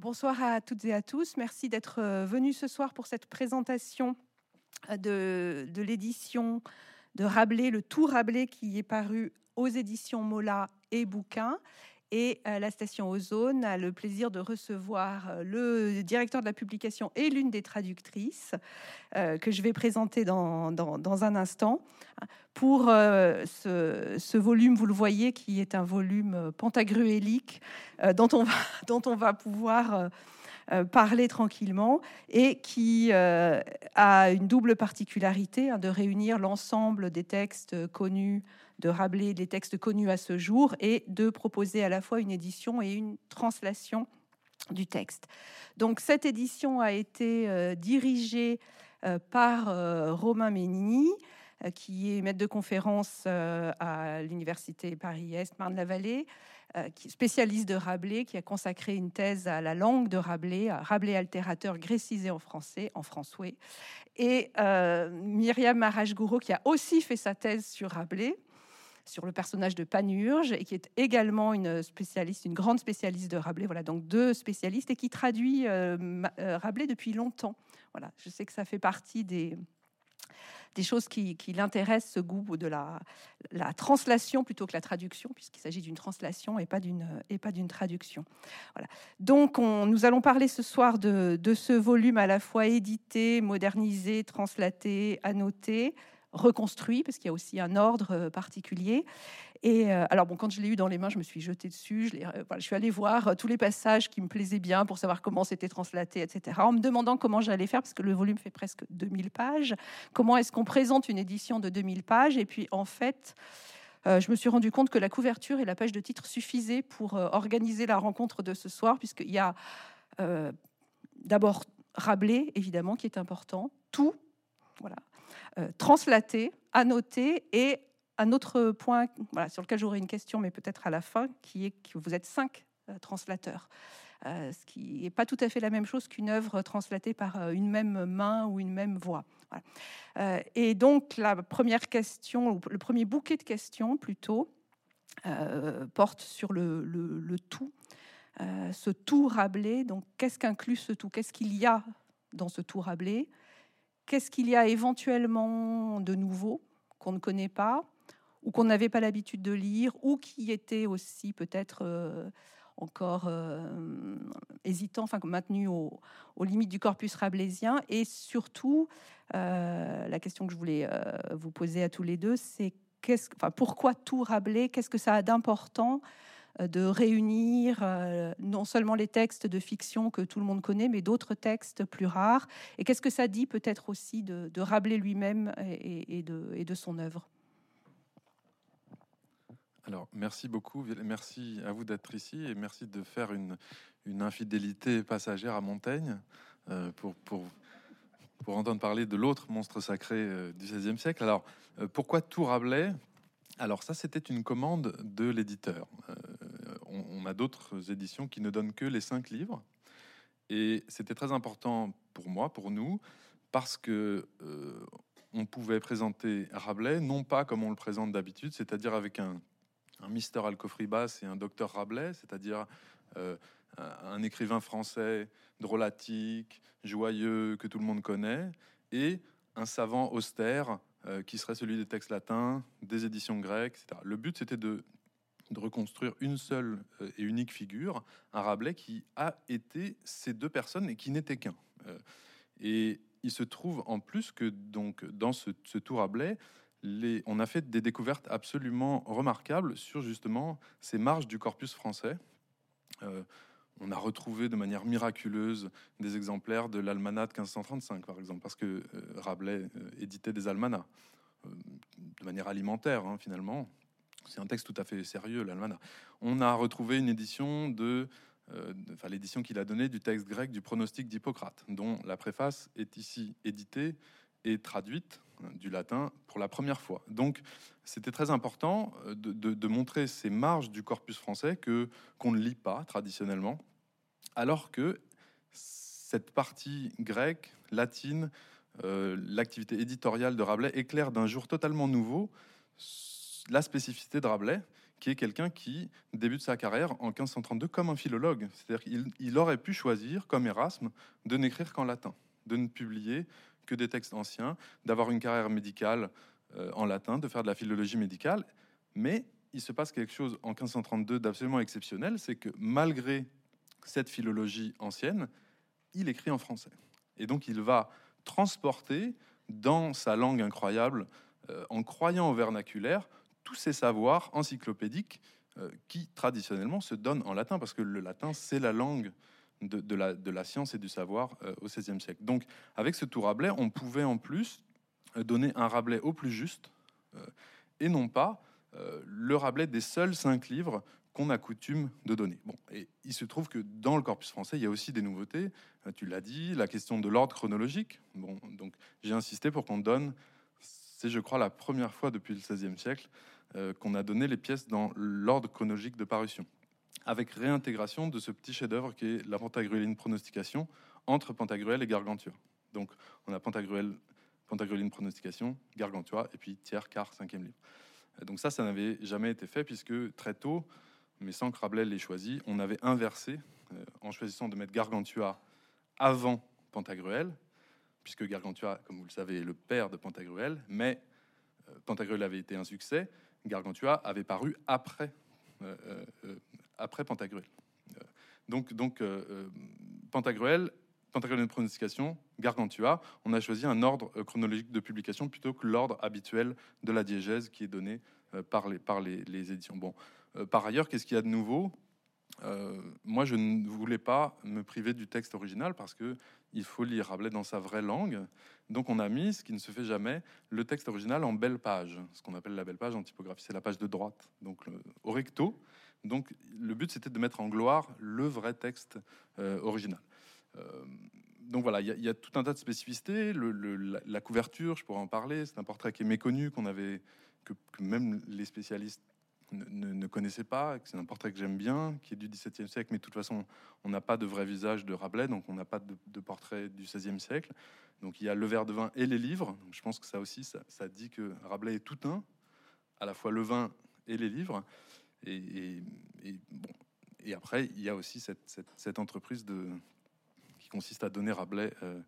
Bonsoir à toutes et à tous. Merci d'être euh, venus ce soir pour cette présentation euh, de, de l'édition de Rabelais, le tout Rabelais qui est paru aux éditions Mola et Bouquin et la station Ozone a le plaisir de recevoir euh, le directeur de la publication et l'une des traductrices euh, que je vais présenter dans, dans, un instant. Pour euh, ce, volume, vous le voyez, qui est un volume pentagruélique dont, on va, dont on va pouvoir parler tranquillement et qui a une double particularité hein, de réunir l'ensemble des textes connus de Rabelais les textes connus à ce jour et de proposer à la fois une édition et une translation du texte. Donc cette édition a été euh, dirigée euh, par euh, Romain Ménini, qui est maître de conférence à l'université Paris-Est, Marne-la-Vallée, spécialiste de Rabelais, qui a consacré une thèse à la langue de Rabelais, à Rabelais altérateur grécisé en français, en français, et Myriam Maraj-Gouraud, qui a aussi fait sa thèse sur Rabelais sur le personnage de Panurge et qui est également une spécialiste, une grande spécialiste de Rabelais. Voilà, donc deux spécialistes et qui traduit euh, euh, Rabelais depuis longtemps. Voilà, je sais que ça fait partie des choses qui, l'intéressent, ce goût de la, la, translation plutôt que la traduction, puisqu'il s'agit d'une translation et pas d'une et pas d'une traduction. Voilà. Donc, on, nous allons parler ce soir de, de, ce volume à la fois édité, modernisé, translaté, annoté, reconstruit, parce qu'il y a aussi un ordre euh, particulier. Et euh, alors, bon, quand je l'ai eu dans les mains, je me suis jetée dessus. Je, euh, suis allée voir tous les passages qui me plaisaient bien pour savoir comment c'était translaté, etc. En me demandant comment j'allais faire, parce que le volume fait presque 2000 pages. Comment est-ce qu'on présente une édition de 2000 pages? Et puis, en fait, je me suis rendu compte que la couverture et la page de titre suffisaient pour organiser la rencontre de ce soir, puisqu'il y a d'abord Rabelais, évidemment, qui est important, tout, voilà, euh, translaté, annoté et un autre point voilà, sur lequel j'aurai une question, mais peut-être à la fin, qui est que vous êtes cinq euh, translateurs. Euh, ce qui n'est pas tout à fait la même chose qu'une œuvre translatée par une même main ou une même voix. et donc la première question, le premier bouquet de questions plutôt, porte sur le, le tout, ce tout Rabelais. Donc qu'est-ce qu'inclut ce tout? Qu'est-ce qu'il y a dans ce tout Rabelais? Qu'est-ce qu'il y a éventuellement de nouveau qu'on ne connaît pas ou qu'on n'avait pas l'habitude de lire ou qui était aussi peut-être euh, encore euh, hésitant, enfin maintenu aux limites du corpus rabelaisien. Et surtout, euh, la question que je voulais vous poser à tous les deux, c'est pourquoi tout Rabelais? Qu'est-ce que ça a d'important? De réunir euh, non seulement les textes de fiction que tout le monde connaît, mais d'autres textes plus rares. Et qu'est-ce que ça dit peut-être aussi de, Rabelais lui-même et, de, son œuvre? Alors, merci beaucoup. Merci à vous d'être ici et merci de faire une, infidélité passagère à Montaigne euh, pour, entendre parler de l'autre monstre sacré du XVIe siècle. Alors, pourquoi tout Rabelais? Alors ça, c'était une commande de l'éditeur. Euh, on, a d'autres éditions qui ne donnent que les cinq livres. Et c'était très important pour moi, pour nous, parce que euh, on pouvait présenter Rabelais, non pas comme on le présente d'habitude, c'est-à-dire avec un, un Mister Alcofribas et un Docteur Rabelais, c'est-à-dire euh, un écrivain français drôlatique, joyeux, que tout le monde connaît, et un savant austère euh, qui serait celui des textes latins, des éditions grecques, etc. Le but, c'était de, reconstruire une seule euh, et unique figure, un Rabelais qui a été ces deux personnes et qui n'était qu'un. Euh, et il se trouve en plus que donc dans ce, ce tout Rabelais, on a fait des découvertes absolument remarquables sur justement ces marges du corpus français. On a retrouvé de manière miraculeuse des exemplaires de l'almanach de 1535, par exemple, parce que Rabelais éditait des almanachs de manière alimentaire, hein, finalement. C'est un texte tout à fait sérieux, l'almanach. On a retrouvé une édition de, enfin l'édition qu'il a donnée du texte grec du pronostic d'Hippocrate, dont la préface est ici éditée et traduite hein, du latin pour la première fois. Donc, c'était très important de, de, montrer ces marges du corpus français que qu'on ne lit pas traditionnellement, alors que cette partie grecque, latine, euh, l'activité éditoriale de Rabelais éclaire d'un jour totalement nouveau la spécificité de Rabelais, qui est quelqu'un qui débute sa carrière en 1532 comme un philologue. C'est-à-dire qu'il aurait pu choisir, comme Erasme, de n'écrire qu'en latin, de ne publier que des textes anciens, d'avoir une carrière médicale euh, en latin, de faire de la philologie médicale. Mais il se passe quelque chose en 1532 d'absolument exceptionnel, c'est que malgré cette philologie ancienne, il écrit en français. Et donc il va transporter dans sa langue incroyable, euh, en croyant au vernaculaire, tous ces savoirs encyclopédiques euh, qui traditionnellement se donnent en latin, parce que le latin, c'est la langue de, la, science et du savoir euh, au XVIe siècle. Donc avec ce tout Rabelais, on pouvait en plus donner un Rabelais au plus juste, et non pas le Rabelais des seuls cinq livres qu'on a coutume de donner. Bon, et il se trouve que dans le corpus français, il y a aussi des nouveautés. Euh, tu l'as dit, la question de l'ordre chronologique. Bon, donc j'ai insisté pour qu'on donne, c'est je crois la première fois depuis le XVIe siècle euh, qu'on a donné les pièces dans l'ordre chronologique de parution, avec réintégration de ce petit chef-d'œuvre qui est la Pantagruéline pronostication entre Pantagruel et Gargantua. Donc on a Pantagruel, Pantagruéline pronostication, Gargantua, et puis tiers, quart, cinquième livre. Donc ça, ça n'avait jamais été fait puisque très tôt, mais sans que Rabelais l'ait choisi, on avait inversé euh, en choisissant de mettre Gargantua avant Pantagruel, puisque Gargantua, comme vous le savez, est le père de Pantagruel, mais euh, Pantagruel avait été un succès, Gargantua avait paru après, euh, après Pantagruel. donc, donc Pantagruel, Pantagruel de pronostication, Gargantua, on a choisi un ordre chronologique de publication plutôt que l'ordre habituel de la diégèse qui est donné par les, par les, les éditions. Bon, par ailleurs, qu'est-ce qu'il y a de nouveau? Euh, moi, je ne voulais pas me priver du texte original parce que il faut lire Rabelais dans sa vraie langue. Donc, on a mis, ce qui ne se fait jamais, le texte original en belle page, ce qu'on appelle la belle page en typographie, c'est la page de droite, donc au recto. Donc, le but c'était de mettre en gloire le vrai texte euh, original. donc voilà, il y, a tout un tas de spécificités. la, couverture, je pourrais en parler. C'est un portrait qui est méconnu, qu'on avait, que même les spécialistes ne, ne connaissais pas, c'est un portrait que j'aime bien, qui est du XVIIe siècle, mais de toute façon, on n'a pas de vrai visage de Rabelais, donc on n'a pas de, portrait du XVIe siècle. Donc il y a le verre de vin et les livres. je pense que ça aussi, ça, dit que Rabelais est tout un, à la fois le vin et les livres. Et, bon, et après, il y a aussi cette, entreprise qui consiste à donner Rabelais euh,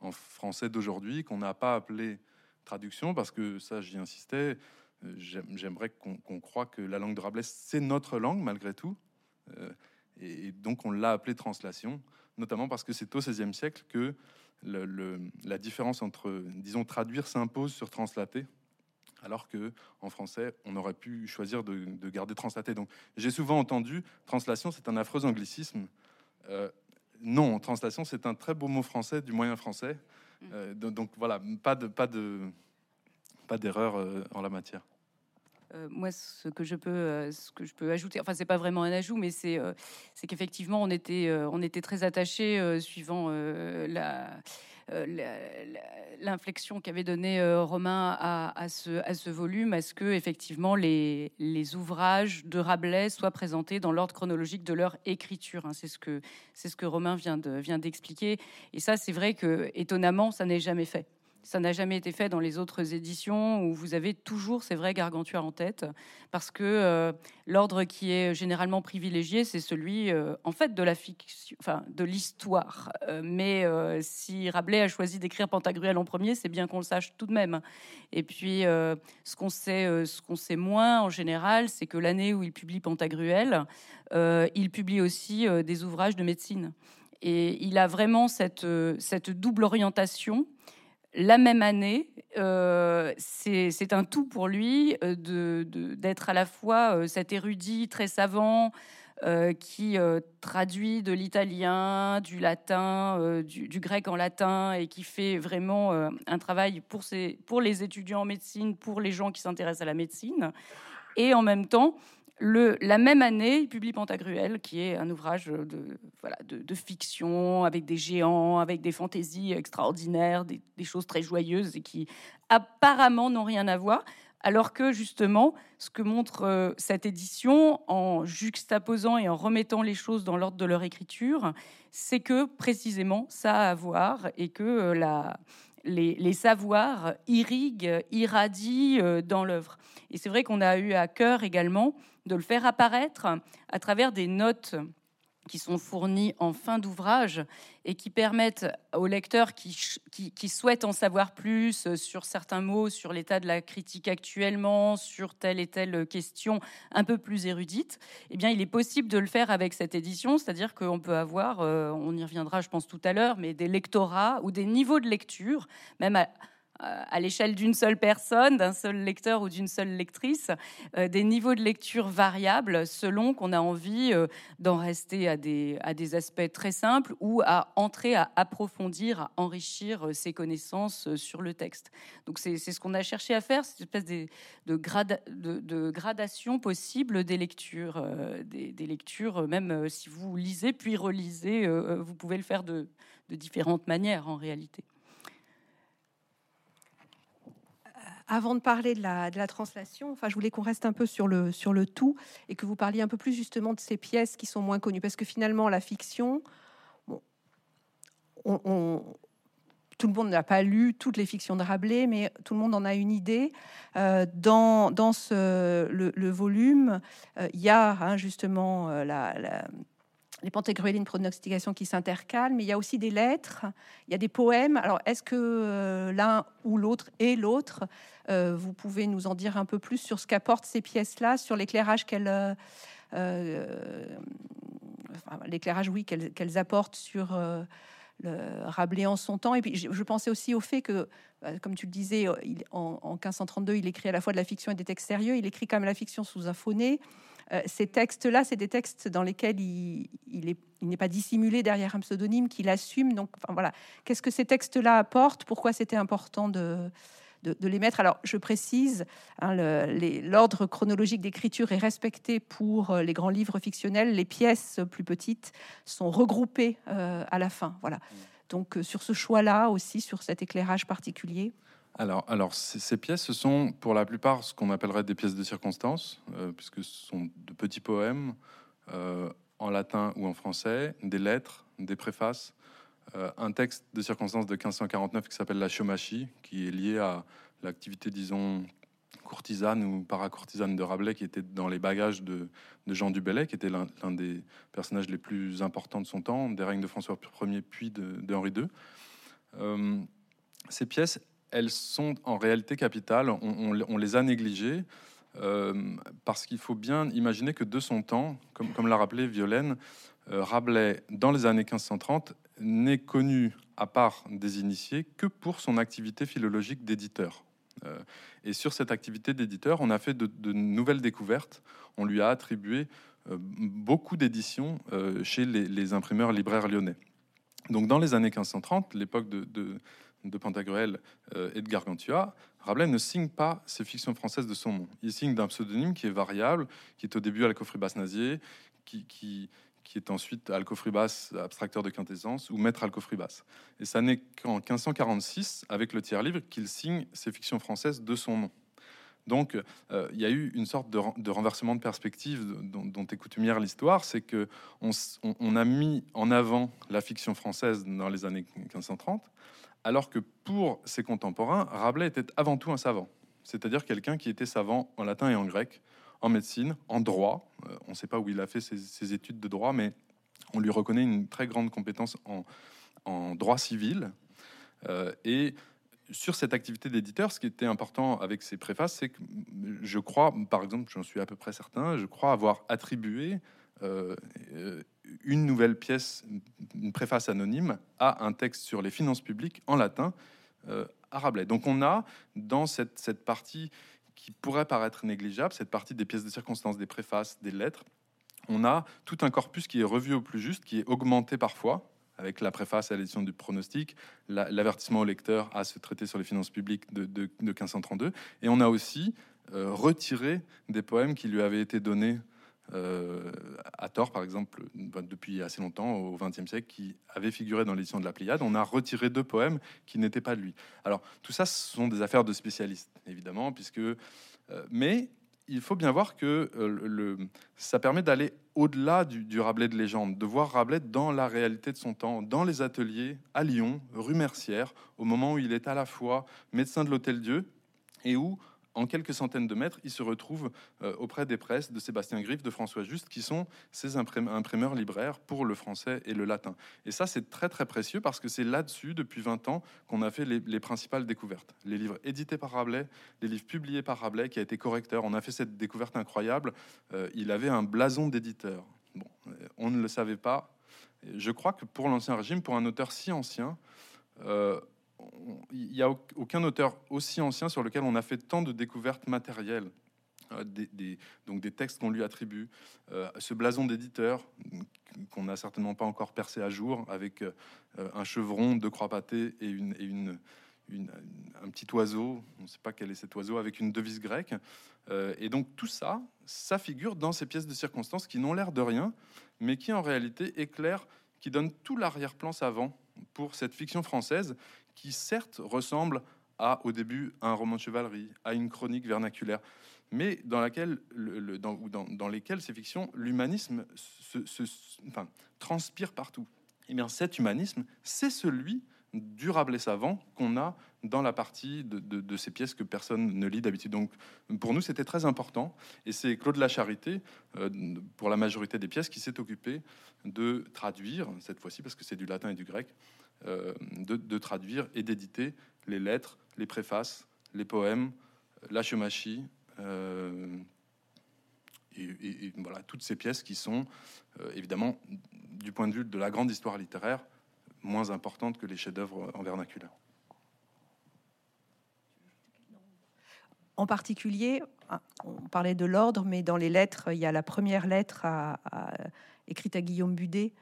en français d'aujourd'hui, qu'on n'a pas appelé traduction, parce que ça, j'y insistais J'aimerais qu'on croit que la langue de Rabelais, c'est notre langue malgré tout. Euh, et donc on l'a appelée translation, notamment parce que c'est au XVIe siècle que le, la différence entre, disons, traduire s'impose sur translater, alors que en français, on aurait pu choisir de, garder translater. Donc j'ai souvent entendu translation, c'est un affreux anglicisme. Euh, non, translation, c'est un très beau mot français du moyen français. Mm. Euh, donc, voilà, pas de, pas de, pas d'erreur euh, en la matière. Euh, moi, ce que je peux, euh, ce que je peux ajouter, enfin, c'est pas vraiment un ajout, mais c'est, qu'effectivement, on était, très attachés, suivant l'inflexion qu'avait donné Romain à, ce, volume, à ce que effectivement les, ouvrages de Rabelais soient présentés dans l'ordre chronologique de leur écriture. Hein. C'est ce que Romain vient vient d'expliquer. Et ça, c'est vrai que étonnamment, ça n'est jamais fait. Ça n'a jamais été fait dans les autres éditions où vous avez toujours, c'est vrai, Gargantua en tête, parce que euh, l'ordre qui est généralement privilégié, c'est celui, euh, en fait, de l'histoire. Euh, mais si Rabelais a choisi d'écrire Pantagruel en premier, c'est bien qu'on le sache tout de même. Et puis, ce qu'on sait, ce qu'on sait moins en général, c'est que l'année où il publie Pantagruel, il publie aussi des ouvrages de médecine. Et il a vraiment cette, cette double orientation la même année, euh, c'est un tout pour lui euh, d'être à la fois euh, cet érudit très savant qui traduit de l'italien, du latin, du, grec en latin et qui fait vraiment un travail pour, pour les étudiants en médecine, pour les gens qui s'intéressent à la médecine. Et en même temps, la même année, il publie Pantagruel, qui est un ouvrage de, voilà, de, fiction, avec des géants, avec des fantaisies extraordinaires, des, choses très joyeuses et qui apparemment n'ont rien à voir. Alors que justement, ce que montre euh, cette édition, en juxtaposant et en remettant les choses dans l'ordre de leur écriture, c'est que précisément ça a à voir et que euh, la, les, savoirs irriguent, irradient dans l'œuvre. Et c'est vrai qu'on a eu à cœur également de le faire apparaître à travers des notes qui sont fournis en fin d'ouvrage et qui permettent aux lecteurs qui, qui, souhaitent en savoir plus euh, sur certains mots, sur l'état de la critique actuellement, sur telle et telle question un peu plus érudite, eh bien, il est possible de le faire avec cette édition, c'est-à-dire qu'on peut avoir, euh, on y reviendra, je pense tout à l'heure, mais des lectorats ou des niveaux de lecture, même à, à l'échelle d'une seule personne, d'un seul lecteur ou d'une seule lectrice, euh, des niveaux de lecture variables selon qu'on a envie euh, d'en rester à des, à des aspects très simples ou à entrer à approfondir, à enrichir ses connaissances sur le texte. Donc c'est ce qu'on a cherché à faire, cette espèce de, de, de, gradation possible des lectures, des, des, lectures, même si vous lisez puis relisez, vous pouvez le faire de différentes manières en réalité. Avant de parler de la, de la translation, enfin, je voulais qu'on reste un peu sur le, sur le tout et que vous parliez un peu plus justement de ces pièces qui sont moins connues. Parce que finalement, la fiction, tout le monde n'a pas lu toutes les fictions de Rabelais, mais tout le monde en a une idée. Euh, dans, dans ce, le, volume, euh, il y a hein, justement euh, la les pentagruélies, pronostication qui s'intercalent, mais il y a aussi des lettres, il y a des poèmes. Alors, est-ce que euh, l'un ou l'autre et l'autre, euh, vous pouvez nous en dire un peu plus sur ce qu'apportent ces pièces-là, sur l'éclairage qu'elles, euh, l'éclairage, oui, qu'elles, apportent sur le Rabelais en son temps. Et puis, je, pensais aussi au fait que, comme tu le disais, en, en, 1532, il écrit à la fois de la fiction et des textes sérieux. Il écrit quand même la fiction sous un phoné. Euh, ces textes-là, c'est des textes dans lesquels il, n'est pas dissimulé derrière un pseudonyme, qu'il assume. Donc, enfin, voilà, qu'est-ce que ces textes-là apportent? Pourquoi c'était important de, de, les mettre? Alors, je précise, hein, l'ordre chronologique d'écriture est respecté pour euh, les grands livres fictionnels. Les pièces plus petites sont regroupées euh, à la fin. Voilà. Mmh. Donc, sur ce choix-là aussi, sur cet éclairage particulier. Alors, alors ces, pièces, ce sont pour la plupart ce qu'on appellerait des pièces de circonstance, euh, puisque ce sont de petits poèmes euh, en latin ou en français, des lettres, des préfaces, euh, un texte de circonstance de 1549 qui s'appelle la Chomachie, qui est lié à l'activité, disons, courtisane ou paracourtisane de Rabelais, qui était dans les bagages de, Jean du Bellay, qui était l'un des personnages les plus importants de son temps, des règnes de François Ier puis de, de Henri II. ces pièces, elles sont en réalité capitales. On, les a négligées euh, parce qu'il faut bien imaginer que de son temps, comme, l'a rappelé Violaine, euh, Rabelais, dans les années 1530, n'est connu, à part des initiés, que pour son activité philologique d'éditeur. Euh, et sur cette activité d'éditeur, on a fait de, nouvelles découvertes. On lui a attribué beaucoup d'éditions chez les, imprimeurs libraires lyonnais. Donc dans les années 1530, l'époque de, de Pantagruel euh, et de Gargantua, Rabelais ne signe pas ses fictions françaises de son nom. Il signe d'un pseudonyme qui est variable, qui est au début Alcofribas Nazier, qui, qui, est ensuite Alcofribas, abstracteur de quintessence, ou maître Alcofribas. Et ça n'est qu'en 1546, avec le tiers-livre, qu'il signe ses fictions françaises de son nom. Donc, euh, il y a eu une sorte de, renversement de perspective dont, est coutumière l'histoire, c'est que on, on, a mis en avant la fiction française dans les années 1530, alors que pour ses contemporains, Rabelais était avant tout un savant, c'est-à-dire quelqu'un qui était savant en latin et en grec, en médecine, en droit. Euh, on ne sait pas où il a fait ses, études de droit, mais on lui reconnaît une très grande compétence en, droit civil. Euh, et sur cette activité d'éditeur, ce qui était important avec ses préfaces, c'est que je crois, par exemple, j'en suis à peu près certain, je crois avoir attribué euh, une nouvelle pièce, une préface anonyme, à un texte sur les finances publiques en latin euh, à Rabelais. Donc on a dans cette, cette partie qui pourrait paraître négligeable, cette partie des pièces de circonstance, des préfaces, des lettres, on a tout un corpus qui est revu au plus juste, qui est augmenté parfois, avec la préface à l'édition du pronostic, l'avertissement au lecteur à ce traité sur les finances publiques de, de, 1532. Et on a aussi euh, retiré des poèmes qui lui avaient été donnés euh, à tort, par exemple, depuis assez longtemps, au XXe siècle, qui avait figuré dans l'édition de la Pléiade. On a retiré deux poèmes qui n'étaient pas de lui. Alors, tout ça, ce sont des affaires de spécialistes, évidemment, puisque. Euh, mais il faut bien voir que le, ça permet d'aller au-delà du, du, Rabelais de légende, de voir Rabelais dans la réalité de son temps, dans les ateliers à Lyon, rue Mercière, au moment où il est à la fois médecin de l'Hôtel Dieu et où en quelques centaines de mètres, il se retrouve euh, auprès des presses de Sébastien Griff, de François Juste, qui sont ses imprimeurs libraires pour le français et le latin. Et ça, c'est très très précieux parce que c'est là-dessus, depuis 20 ans, qu'on a fait les, principales découvertes. Les livres édités par Rabelais, les livres publiés par Rabelais, qui a été correcteur. On a fait cette découverte incroyable. Euh, il avait un blason d'éditeur. Bon, euh, on ne le savait pas. Je crois que pour l'Ancien Régime, pour un auteur si ancien, il n'y a aucun auteur aussi ancien sur lequel on a fait tant de découvertes matérielles. Euh, des, donc des textes qu'on lui attribue, euh, ce blason d'éditeur qu'on n'a certainement pas encore percé à jour, avec euh, un chevron, deux croix pâtées et, une, et une, un petit oiseau, on ne sait pas quel est cet oiseau, avec une devise grecque. et donc tout ça, ça figure dans ces pièces de circonstances qui n'ont l'air de rien, mais qui en réalité éclairent, qui donnent tout l'arrière-plan savant pour cette fiction française qui certes ressemble à, au début, à un roman de chevalerie, à une chronique vernaculaire, mais dans, laquelle, le, dans, dans, lesquelles ces fictions, l'humanisme se, transpire partout. Et eh bien cet humanisme, c'est celui du Rabelais savant qu'on a dans la partie de, de, ces pièces que personne ne lit d'habitude. Donc pour nous, c'était très important. Et c'est Claude Lacharité, euh, pour la majorité des pièces, qui s'est occupé de traduire, cette fois-ci parce que c'est du latin et du grec, euh, de, traduire et d'éditer les lettres, les préfaces, les poèmes, la euh, et, voilà, toutes ces pièces qui sont euh, évidemment, du point de vue de la grande histoire littéraire, moins importantes que les chefs-d'œuvre en vernaculaire. En particulier, on parlait de l'ordre, mais dans les lettres, il y a la première lettre écrite à Guillaume Budet,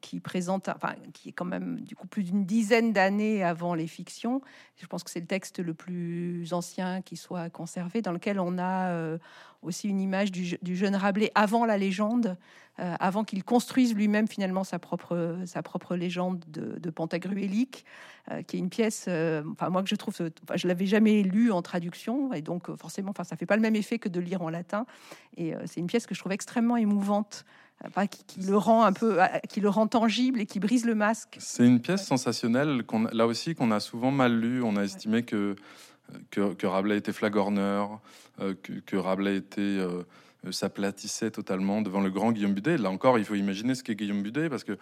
qui présente, enfin, qui est quand même du coup plus d'une dizaine d'années avant les fictions. Je pense que c'est le texte le plus ancien qui soit conservé, dans lequel on a euh, aussi une image du, jeune Rabelais avant la légende, euh, avant qu'il construise lui-même finalement sa propre, sa propre légende de, de Pantagruélique, qui est une pièce, enfin moi que je trouve, enfin, je l'avais jamais lu en traduction, et donc forcément, enfin ça fait pas le même effet que de lire en latin. Et c'est une pièce que je trouve extrêmement émouvante qui, le rend un peu, qui le rend tangible et qui brise le masque. C'est une pièce sensationnelle qu'on, là aussi qu'on a souvent mal lu. On a estimé que, que, Rabelais était flagorneur, euh, que, Rabelais était euh, s'aplatissait totalement devant le grand Guillaume Budet. Là encore, il faut imaginer ce qu'est Guillaume Budet, parce que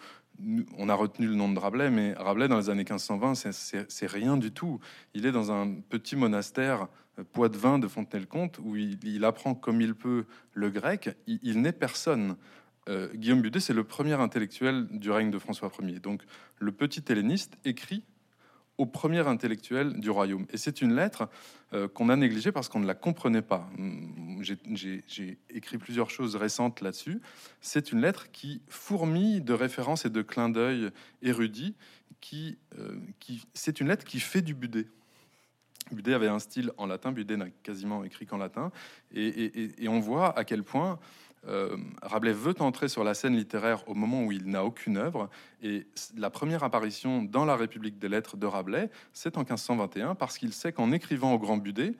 on a retenu le nom de Rabelais, mais Rabelais dans les années 1520, c'est rien du tout. Il est dans un petit monastère euh, Poitevin de Fontenay-le-Comte où il, apprend comme il peut le grec. il n'est personne. Euh, Guillaume Budet, c'est le premier intellectuel du règne de François Ier. Donc, le petit helléniste écrit au premier intellectuel du royaume. Et c'est une lettre euh, qu'on a négligée parce qu'on ne la comprenait pas. Hum, j'ai écrit plusieurs choses récentes là-dessus. C'est une lettre qui fourmille de références et de clins d'œil érudits. Qui, euh, qui, c'est une lettre qui fait du Budet. Budet avait un style en latin, Budet n'a quasiment écrit qu'en latin, et, et, on voit à quel point euh, Rabelais veut entrer sur la scène littéraire au moment où il n'a aucune œuvre. Et la première apparition dans la République des lettres de Rabelais, c'est en 1521, parce qu'il sait qu'en écrivant au Grand Budet,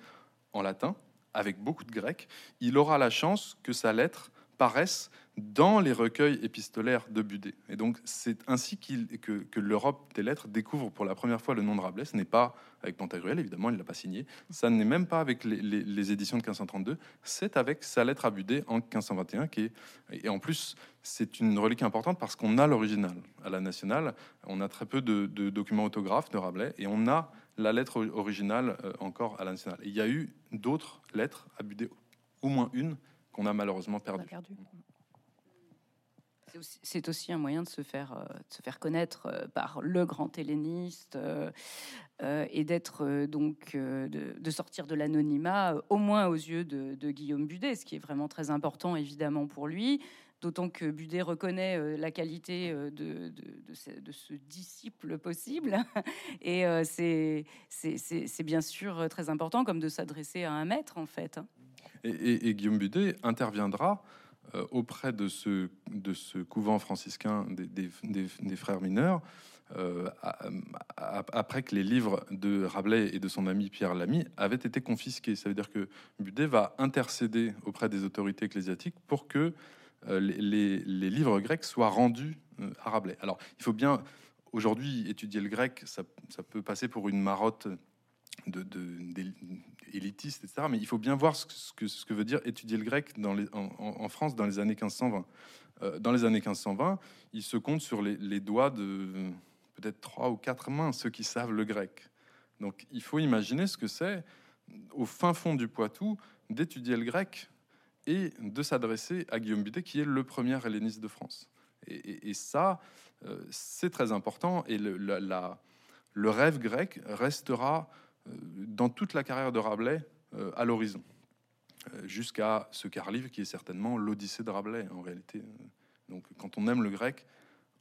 en latin, avec beaucoup de grec, il aura la chance que sa lettre paraissent dans les recueils épistolaires de Budet. Et donc c'est ainsi que, que l'Europe des lettres découvre pour la première fois le nom de Rabelais. Ce n'est pas avec Pantagruel, évidemment, il ne l'a pas signé. Ça n'est même pas avec les, éditions de 1532. C'est avec sa lettre à Budet en 1521, qui est, et en plus c'est une relique importante parce qu'on a l'original à la nationale. On a très peu de, documents autographes de Rabelais et on a la lettre originale euh, encore à la nationale. il y a eu d'autres lettres à Budet, au moins une qu'on a malheureusement perdu. C'est aussi un moyen de se faire, euh, se faire connaître euh, par le grand helléniste euh, et d'être donc de, sortir de l'anonymat, au moins aux yeux de, Guillaume Budet, ce qui est vraiment très important évidemment pour lui. D'autant que Budet reconnaît la qualité de, de ce, disciple possible. Et c'est bien sûr très important, comme de s'adresser à un maître, en fait. Et, Guillaume Budet interviendra auprès de ce, couvent franciscain des, frères mineurs, après que les livres de Rabelais et de son ami Pierre Lamy avaient été confisqués. Ça veut dire que Budet va intercéder auprès des autorités ecclésiastiques pour que les, les, livres grecs soient rendus à Rabelais. Alors, il faut bien aujourd'hui, étudier le grec, ça, peut passer pour une marotte de, élitiste, etc. Mais il faut bien voir ce que, veut dire étudier le grec dans les, en, France dans les années 1520. Euh, dans les années 1520, il se compte sur les, doigts de peut-être trois ou quatre mains ceux qui savent le grec. Donc il faut imaginer ce que c'est au fin fond du Poitou d'étudier le grec et de s'adresser à Guillaume Bidet, qui est le premier helléniste de France. Et, ça, euh, c'est très important. Et le, rêve grec restera dans toute la carrière de Rabelais euh, à l'horizon, jusqu'à ce quart livre qui est certainement l'Odyssée de Rabelais en réalité. Donc, quand on aime le grec,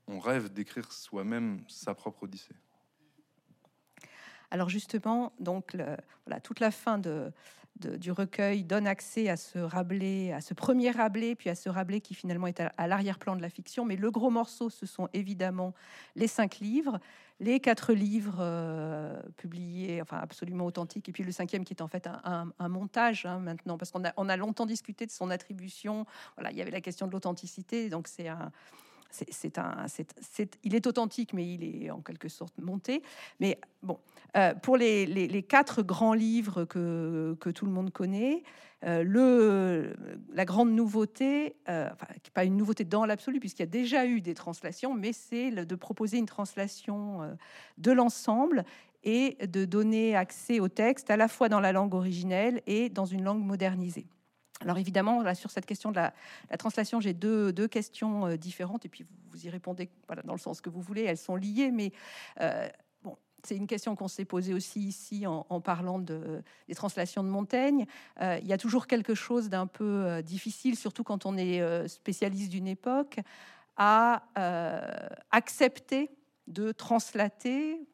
on rêve d'écrire soi-même sa propre Odyssée. Alors justement, donc toute la fin du recueil donne accès à ce Rabelais, à ce premier Rabelais, puis à ce Rabelais qui finalement est à, l'arrière-plan de la fiction. Mais le gros morceau, ce sont évidemment les cinq livres, les quatre livres euh, publiés, enfin absolument authentiques, et puis le cinquième qui est en fait un, montage hein, maintenant, parce qu'on a, a longtemps discuté de son attribution. Voilà, il y avait la question de l'authenticité, donc c'est un c'est un, il est authentique, mais il est en quelque sorte monté. Mais bon, euh, pour les, quatre grands livres que, tout le monde connaît, euh, la grande nouveauté, euh, pas une nouveauté dans l'absolu, puisqu'il y a déjà eu des translations, mais c'est de proposer une translation de l'ensemble et de donner accès au texte à la fois dans la langue originelle et dans une langue modernisée. Alors évidemment, sur cette question de la, translation, j'ai deux, questions euh, différentes, et puis vous, y répondez dans le sens que vous voulez, elles sont liées, mais euh, bon, c'est une question qu'on s'est posée aussi ici en, parlant de, des translations de Montaigne. Euh, il y a toujours quelque chose d'un peu difficile, surtout quand on est spécialiste d'une époque, à accepter de translater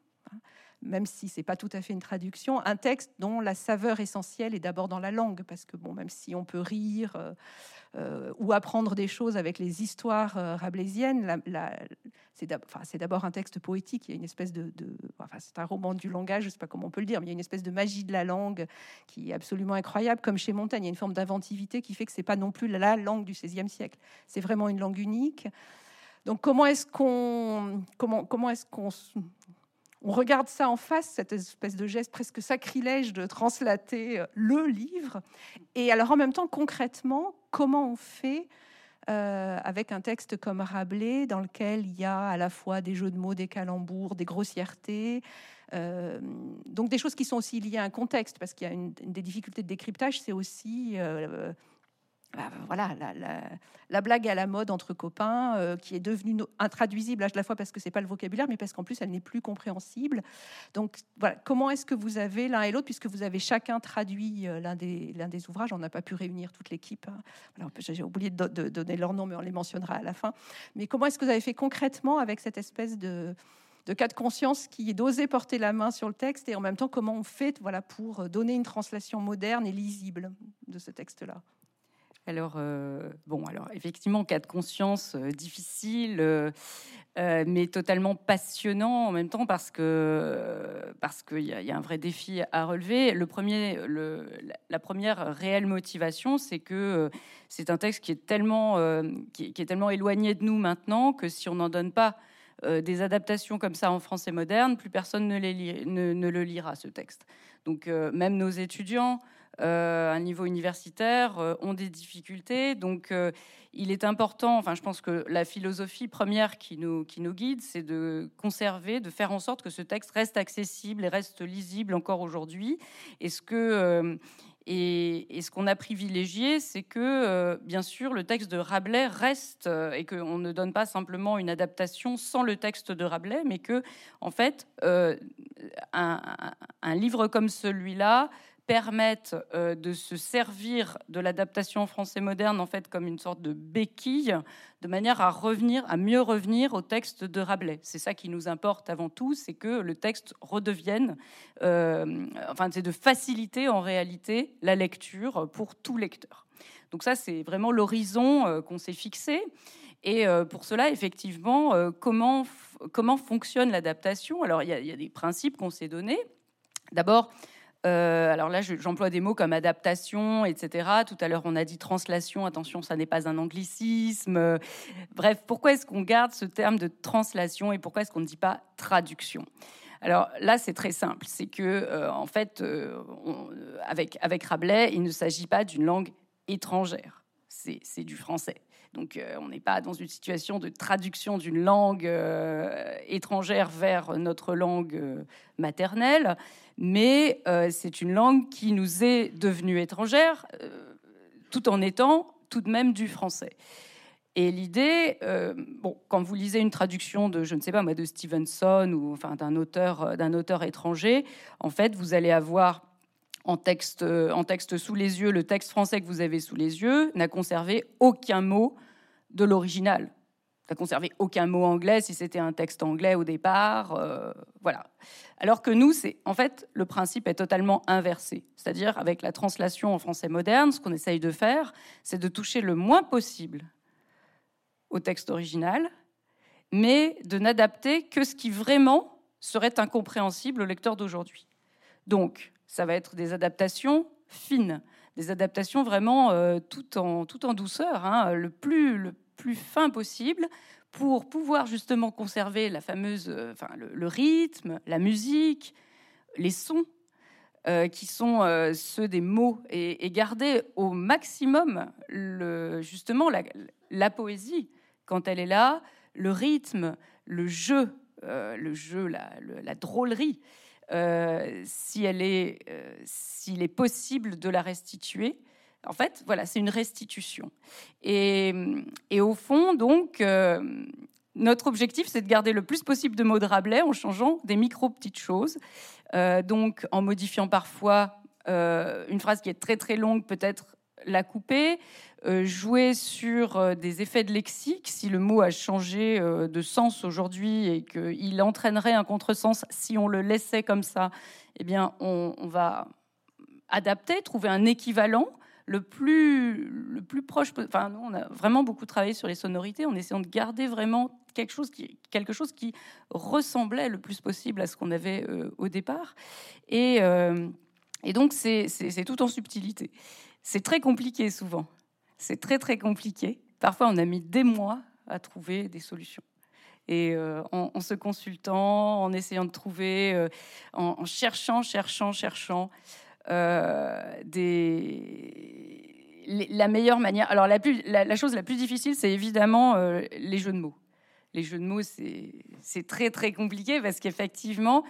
même si c'est pas tout à fait une traduction, un texte dont la saveur essentielle est d'abord dans la langue, parce que bon, même si on peut rire euh, euh, ou apprendre des choses avec les histoires euh, rabelaisiennes, c'est d'abord un texte poétique. Il y a une espèce de, enfin, c'est un roman du langage, je sais pas comment on peut le dire, mais il y a une espèce de magie de la langue qui est absolument incroyable, comme chez Montaigne. Il y a une forme d'inventivité qui fait que c'est pas non plus la langue du XVIe siècle. C'est vraiment une langue unique. Donc comment est-ce qu'on comment comment est-ce qu'on on regarde ça en face, cette espèce de geste presque sacrilège de translater euh, le livre. Et alors en même temps, concrètement, comment on fait euh, avec un texte comme Rabelais, dans lequel il y a à la fois des jeux de mots, des calembours, des grossièretés, euh, donc des choses qui sont aussi liées à un contexte, parce qu'il y a une, des difficultés de décryptage, c'est aussi voilà, la, blague à la mode entre copains, euh, qui est devenue intraduisible à la fois parce que c'est pas le vocabulaire, mais parce qu'en plus elle n'est plus compréhensible. Donc comment est-ce que vous avez l'un et l'autre, puisque vous avez chacun traduit euh, l'un des, ouvrages, on n'a pas pu réunir toute l'équipe. Hein. J'ai oublié de, donner leur nom, mais on les mentionnera à la fin. Mais comment est-ce que vous avez fait concrètement avec cette espèce de de cas de conscience qui est d'oser porter la main sur le texte et en même temps comment on fait voilà, pour donner une translation moderne et lisible de ce texte-là? Alors, euh, bon, alors effectivement, cas de conscience euh, difficile, euh, mais totalement passionnant en même temps parce que parce qu'il y, a un vrai défi à relever. Le premier, la première réelle motivation, c'est que c'est un texte qui est tellement qui, est tellement éloigné de nous maintenant que si on n'en donne pas des adaptations comme ça en français moderne, plus personne ne, le lira ce texte. Donc même nos étudiants un niveau universitaire euh, ont des difficultés. Donc, euh, il est important, enfin, je pense que la philosophie première qui nous, qui nous guide, c'est de conserver, de faire en sorte que ce texte reste accessible et reste lisible encore aujourd'hui. Et ce que. Et, ce qu'on a privilégié, c'est que, bien sûr, le texte de Rabelais reste et qu'on ne donne pas simplement une adaptation sans le texte de Rabelais, mais que, en fait, un, livre comme celui-là permettent euh, de se servir de l'adaptation français moderne en fait comme une sorte de béquille de manière à revenir à mieux revenir au texte de Rabelais. C'est ça qui nous importe avant tout, c'est que le texte redevienne euh, enfin c'est de faciliter en réalité la lecture pour tout lecteur. Donc ça, c'est vraiment l'horizon qu'on s'est fixé. Et pour cela, effectivement, comment, comment fonctionne l'adaptation? Alors, il y, a des principes qu'on s'est donnés. D'abord, euh, alors là, j'emploie des mots comme adaptation, etc. Tout à l'heure, on a dit translation. Attention, ça n'est pas un anglicisme. Bref, pourquoi est-ce qu'on garde ce terme de translation et pourquoi est-ce qu'on ne dit pas traduction? Alors là, c'est très simple. C'est que, euh, en fait, euh, avec, avec Rabelais, il ne s'agit pas d'une langue étrangère. C'est du français. Donc on n'est pas dans une situation de traduction d'une langue étrangère vers notre langue maternelle mais euh, c'est une langue qui nous est devenue étrangère, euh, tout en étant tout de même du français. Et l'idée, euh, bon, quand vous lisez une traduction de, je ne sais pas moi, de Stevenson ou enfin d'un auteur, auteur étranger, en fait, vous allez avoir en texte, en texte sous les yeux, le texte français que vous avez sous les yeux n'a conservé aucun mot de l'original. N'a conservé aucun mot anglais si c'était un texte anglais au départ. voilà. Alors que nous, c'est en fait le principe est totalement inversé. C'est-à-dire avec la translation en français moderne, ce qu'on essaye de faire, c'est de toucher le moins possible au texte original, mais de n'adapter que ce qui vraiment serait incompréhensible au lecteur d'aujourd'hui. Donc, ça va être des adaptations fines, des adaptations vraiment euh, tout, en, tout en douceur, hein, le, plus, plus fin possible, pour pouvoir justement conserver la fameuse, euh, enfin, le, rythme, la musique, les sons euh, qui sont euh, ceux des mots et, garder au maximum le, justement la, poésie quand elle est là, le rythme, le jeu, le jeu, la, la drôlerie. si elle est, s'il est possible de la restituer, en fait, voilà, c'est une restitution. Et, au fond, donc, euh, notre objectif, c'est de garder le plus possible de mots de Rabelais en changeant des micro-petites choses. Euh, donc, en modifiant parfois euh, une phrase qui est très très longue, peut-être la couper, jouer sur des effets de lexique, si le mot a changé de sens aujourd'hui et qu'il entraînerait un contresens si on le laissait comme ça, eh bien, on va adapter, trouver un équivalent le plus, le plus proche. Enfin, nous, on a vraiment beaucoup travaillé sur les sonorités en essayant de garder vraiment quelque chose qui, quelque chose qui ressemblait le plus possible à ce qu'on avait euh, au départ. Et, euh, et donc, c'est tout en subtilité. C'est très compliqué souvent. C'est très, très compliqué. Parfois, on a mis des mois à trouver des solutions. Et euh, en, se consultant, en essayant de trouver, en, en, cherchant, cherchant, cherchant. Euh, la meilleure manière. Alors, la, chose la plus difficile, c'est évidemment euh, les jeux de mots. Les jeux de mots, c'est très, très compliqué parce qu'effectivement,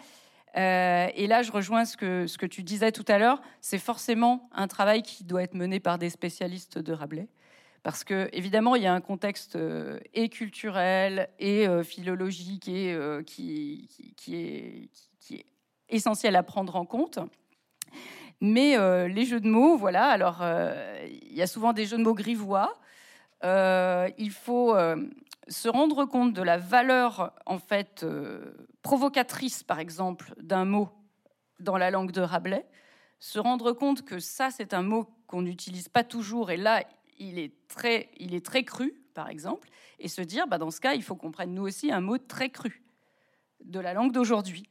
euh, et là, je rejoins ce que, tu disais tout à l'heure, c'est forcément un travail qui doit être mené par des spécialistes de Rabelais. Parce que, évidemment, il y a un contexte et culturel et philologique qui est essentiel à prendre en compte. Mais euh, les jeux de mots, voilà, alors euh, il y a souvent des jeux de mots grivois. Euh, il faut se rendre compte de la valeur en fait provocatrice, par exemple, d'un mot dans la langue de Rabelais. Se rendre compte que ça, c'est un mot qu'on n'utilise pas toujours, et là, il est très, il est très cru, par exemple, et se dire, bah, dans ce cas, il faut qu'on prenne nous aussi un mot très cru de la langue d'aujourd'hui.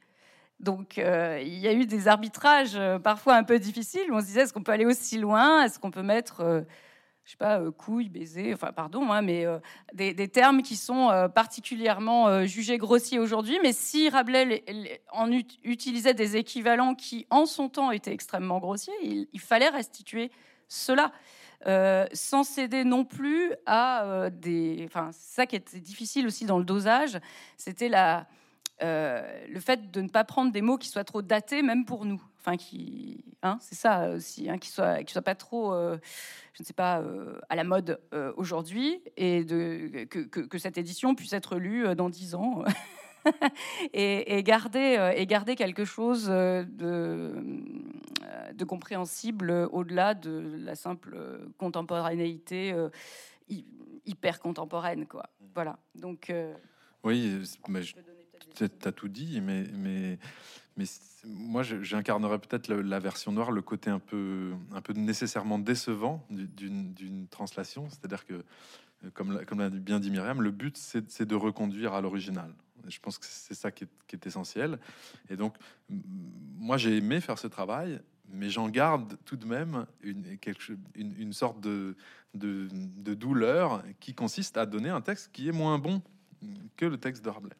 Donc, euh, il y a eu des arbitrages euh, parfois un peu difficiles où on se disait est-ce qu'on peut aller aussi loin? Est-ce qu'on peut mettre, euh, je sais pas, couille, baiser, enfin, pardon, hein, mais des, termes qui sont particulièrement jugés grossiers aujourd'hui. Mais si Rabelais en utilisait des équivalents qui, en son temps, étaient extrêmement grossiers, il, fallait restituer cela. sans céder non plus à des. Enfin, ça qui était difficile aussi dans le dosage, c'était la, euh, le fait de ne pas prendre des mots qui soient trop datés, même pour nous. Enfin, qui, hein, c'est ça aussi, hein, qui soient, qui soient pas trop, euh, je ne sais pas, euh, à la mode aujourd'hui, et de, que, cette édition puisse être lue dans dix ans. et, garder, et garder quelque chose de, de compréhensible au-delà de la simple contemporanéité hyper contemporaine. Quoi. Voilà. Donc, oui, mais tu as tout dit, mais, mais, mais moi, j'incarnerais peut-être la, version noire, le côté un peu, un peu nécessairement décevant d'une translation. C'est-à-dire que, comme l'a bien dit Myriam, le but, c'est de reconduire à l'original. Je pense que c'est ça qui est, essentiel. Et donc, moi, j'ai aimé faire ce travail, mais j'en garde tout de même une, une, une sorte de, de, de, douleur qui consiste à donner un texte qui est moins bon que le texte de Rabelais.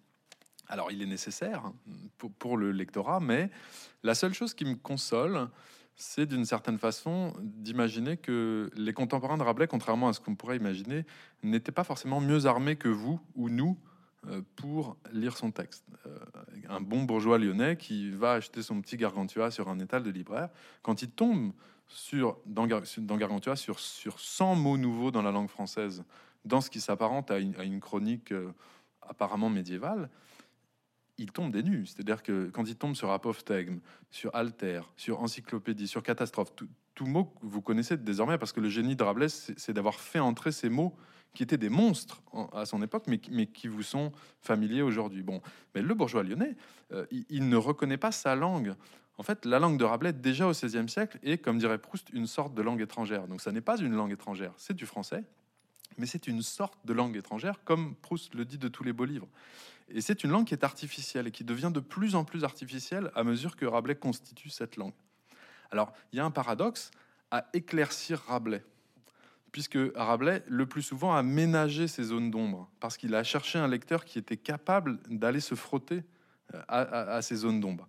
Alors, il est nécessaire hein, pour, le lectorat, mais la seule chose qui me console, c'est d'une certaine façon d'imaginer que les contemporains de Rabelais, contrairement à ce qu'on pourrait imaginer, n'étaient pas forcément mieux armés que vous ou nous euh, pour lire son texte. Euh, un bon bourgeois lyonnais qui va acheter son petit Gargantua sur un étal de libraire, quand il tombe sur, dans, Gargantua sur, sur 100 mots nouveaux dans la langue française, dans ce qui s'apparente à, une chronique euh, apparemment médiévale, il tombe des nues. C'est-à-dire que quand il tombe sur apophthegme, sur alter, sur encyclopédie, sur catastrophe, tout, mot que vous connaissez désormais, parce que le génie de Rabelais, c'est d'avoir fait entrer ces mots qui étaient des monstres à son époque, mais, qui vous sont familiers aujourd'hui. Bon, mais le bourgeois lyonnais, euh, il, ne reconnaît pas sa langue. En fait, la langue de Rabelais, déjà au XVIe siècle, est, comme dirait Proust, une sorte de langue étrangère. Donc, ça n'est pas une langue étrangère, c'est du français, mais c'est une sorte de langue étrangère, comme Proust le dit de tous les beaux livres. Et c'est une langue qui est artificielle et qui devient de plus en plus artificielle à mesure que Rabelais constitue cette langue. Alors, il y a un paradoxe à éclaircir Rabelais, puisque Rabelais, le plus souvent, a ménagé ces zones d'ombre, parce qu'il a cherché un lecteur qui était capable d'aller se frotter euh, à, ces zones d'ombre.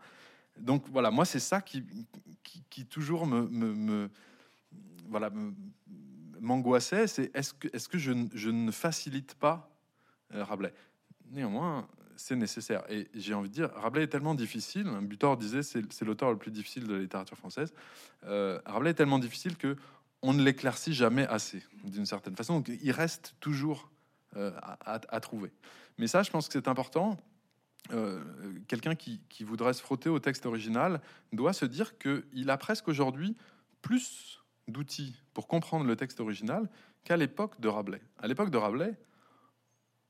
Donc voilà, moi, c'est ça qui, qui, toujours me, me, voilà, m'angoissait, c'est est-ce que, est-ce que je, je, ne facilite pas euh, Rabelais? Néanmoins, c'est nécessaire. Et j'ai envie de dire, Rabelais est tellement difficile. Butor disait c'est, l'auteur le plus difficile de la littérature française. Euh, Rabelais est tellement difficile que on ne l'éclaircit jamais assez, d'une certaine façon. Donc, il reste toujours euh, à, trouver. Mais ça, je pense que c'est important. Quelqu'un qui, qui, voudrait se frotter au texte original doit se dire qu'il a presque aujourd'hui plus d'outils pour comprendre le texte original qu'à l'époque de Rabelais. À l'époque de Rabelais,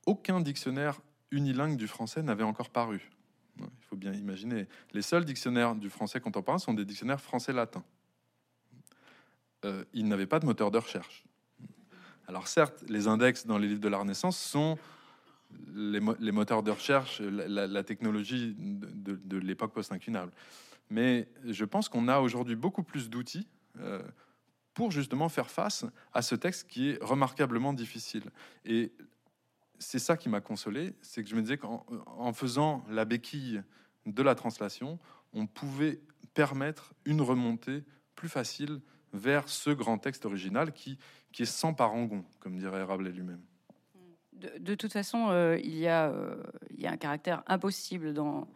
aucun dictionnaire unilingue du français n'avait encore paru. Il faut bien imaginer. Les seuls dictionnaires du français contemporain sont des dictionnaires français-latin. Euh, ils n'avaient pas de moteur de recherche. Alors certes, les index dans les livres de la Renaissance sont les, moteurs de recherche, la, technologie de, l'époque post-incunable. Mais je pense qu'on a aujourd'hui beaucoup plus d'outils euh, pour justement faire face à ce texte qui est remarquablement difficile. Et c'est ça qui m'a consolé, c'est que je me disais qu'en faisant la béquille de la translation, on pouvait permettre une remontée plus facile vers ce grand texte original qui, qui est sans parangon, comme dirait Rabelais lui-même. De, toute façon, euh, il, y a, euh, il y a un caractère impossible dans,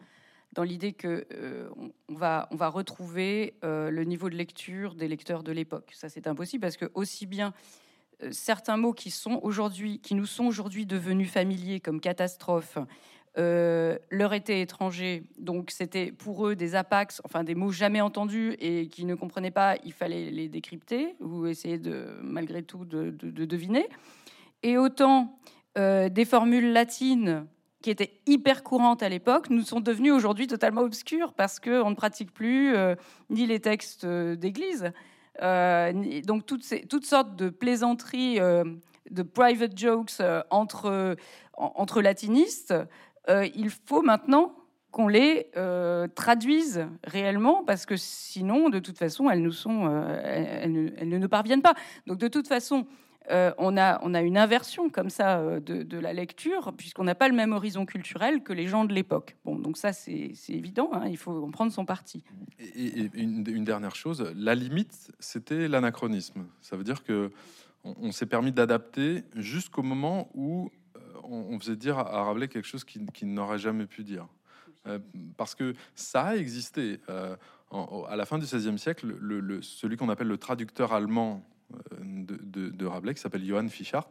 dans l'idée que euh, va, on va retrouver le niveau de lecture des lecteurs de l'époque. Ça, c'est impossible parce que aussi bien euh, certains mots qui sont aujourd'hui, qui nous sont aujourd'hui devenus familiers, comme catastrophe, euh, leur étaient étrangers. Donc c'était pour eux des apax, enfin des mots jamais entendus et qui ne comprenaient pas. Il fallait les décrypter ou essayer de, malgré tout, de, deviner. Et autant euh, des formules latines qui étaient hyper courantes à l'époque, nous sont devenues aujourd'hui totalement obscures parce qu'on ne pratique plus ni les textes d'église, euh, donc toutes, toutes sortes de plaisanteries, euh, de private jokes euh, entre, entre latinistes, il faut maintenant qu'on les traduise réellement, parce que sinon, de toute façon, elles, nous sont, ne, elles, ne, nous parviennent pas. Donc, de toute façon, euh, on, a, on une inversion comme ça euh, de, la lecture, puisqu'on n'a pas le même horizon culturel que les gens de l'époque. Bon, donc ça, c'est évident, hein, il faut en prendre son parti. Et, une, dernière chose, la limite, c'était l'anachronisme. Ça veut dire que on, s'est permis d'adapter jusqu'au moment où euh, on, faisait dire à Rabelais quelque chose qu'il n'aurait jamais pu dire. parce que ça a existé. à la fin du XVIe siècle, le, celui qu'on appelle le traducteur allemand de, Rabelais qui s'appelle Johann Fischart.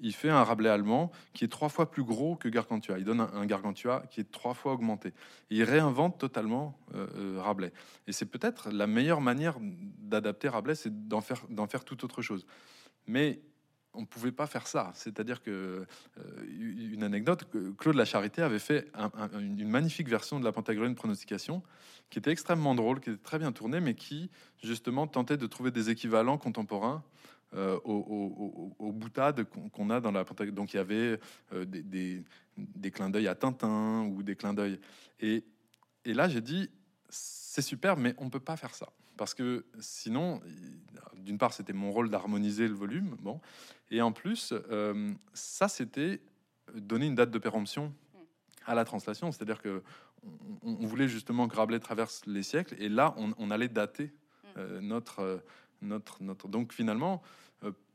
Il fait un Rabelais allemand qui est trois fois plus gros que Gargantua. Il donne un, Gargantua qui est trois fois augmenté. il réinvente totalement euh, euh, Rabelais. Et c'est peut-être la meilleure manière d'adapter Rabelais, c'est d'en faire, d'en faire tout autre chose. Mais on pouvait pas faire ça. C'est-à-dire que une anecdote, Claude La Charité avait fait une magnifique version de la Pantagruélienne pronostication qui était extrêmement drôle, qui était très bien tournée, mais qui justement tentait de trouver des équivalents contemporains euh, aux, boutades qu'on a dans la Donc il y avait euh, des, clins d'œil à Tintin ou des clins d'œil. Et, et là, j'ai dit, c'est super, mais on peut pas faire ça. Parce que sinon, d'une part, c'était mon rôle d'harmoniser le volume. Bon. Et en plus, euh, ça, c'était donner une date de péremption à la translation. C'est-à-dire que on, voulait justement que Rabelais traverse les siècles. Et là, on, allait dater notre, notre, notre. Donc finalement,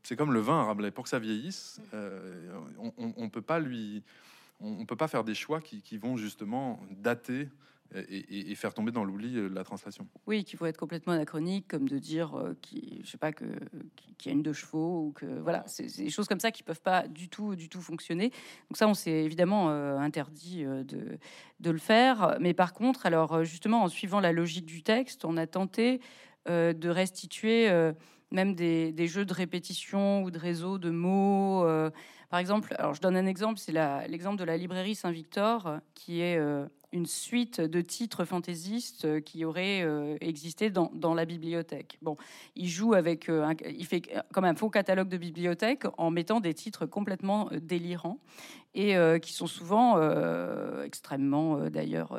c'est comme le vin, Rabelais. Pour que ça vieillisse, euh, on ne peut pas lui, on, peut pas faire des choix qui, vont justement dater et, faire tomber dans l'oubli euh, la translation. Oui, qui vont être complètement anachroniques, comme de dire euh, qui, je sais pas que qu'il y a une de chevaux ou que voilà, c'est des choses comme ça qui peuvent pas du tout, du tout fonctionner. Donc ça, on s'est évidemment interdit de, de le faire. Mais par contre, alors justement, en suivant la logique du texte, on a tenté de restituer même des, jeux de répétition ou de réseau de mots. Euh, par exemple, alors je donne un exemple, c'est l'exemple de la librairie Saint-Victor, qui est euh, une suite de titres fantaisistes euh, qui auraient existé dans, la bibliothèque. Bon, il joue avec, il fait comme un faux catalogue de bibliothèque en mettant des titres complètement délirants et qui sont souvent extrêmement, d'ailleurs,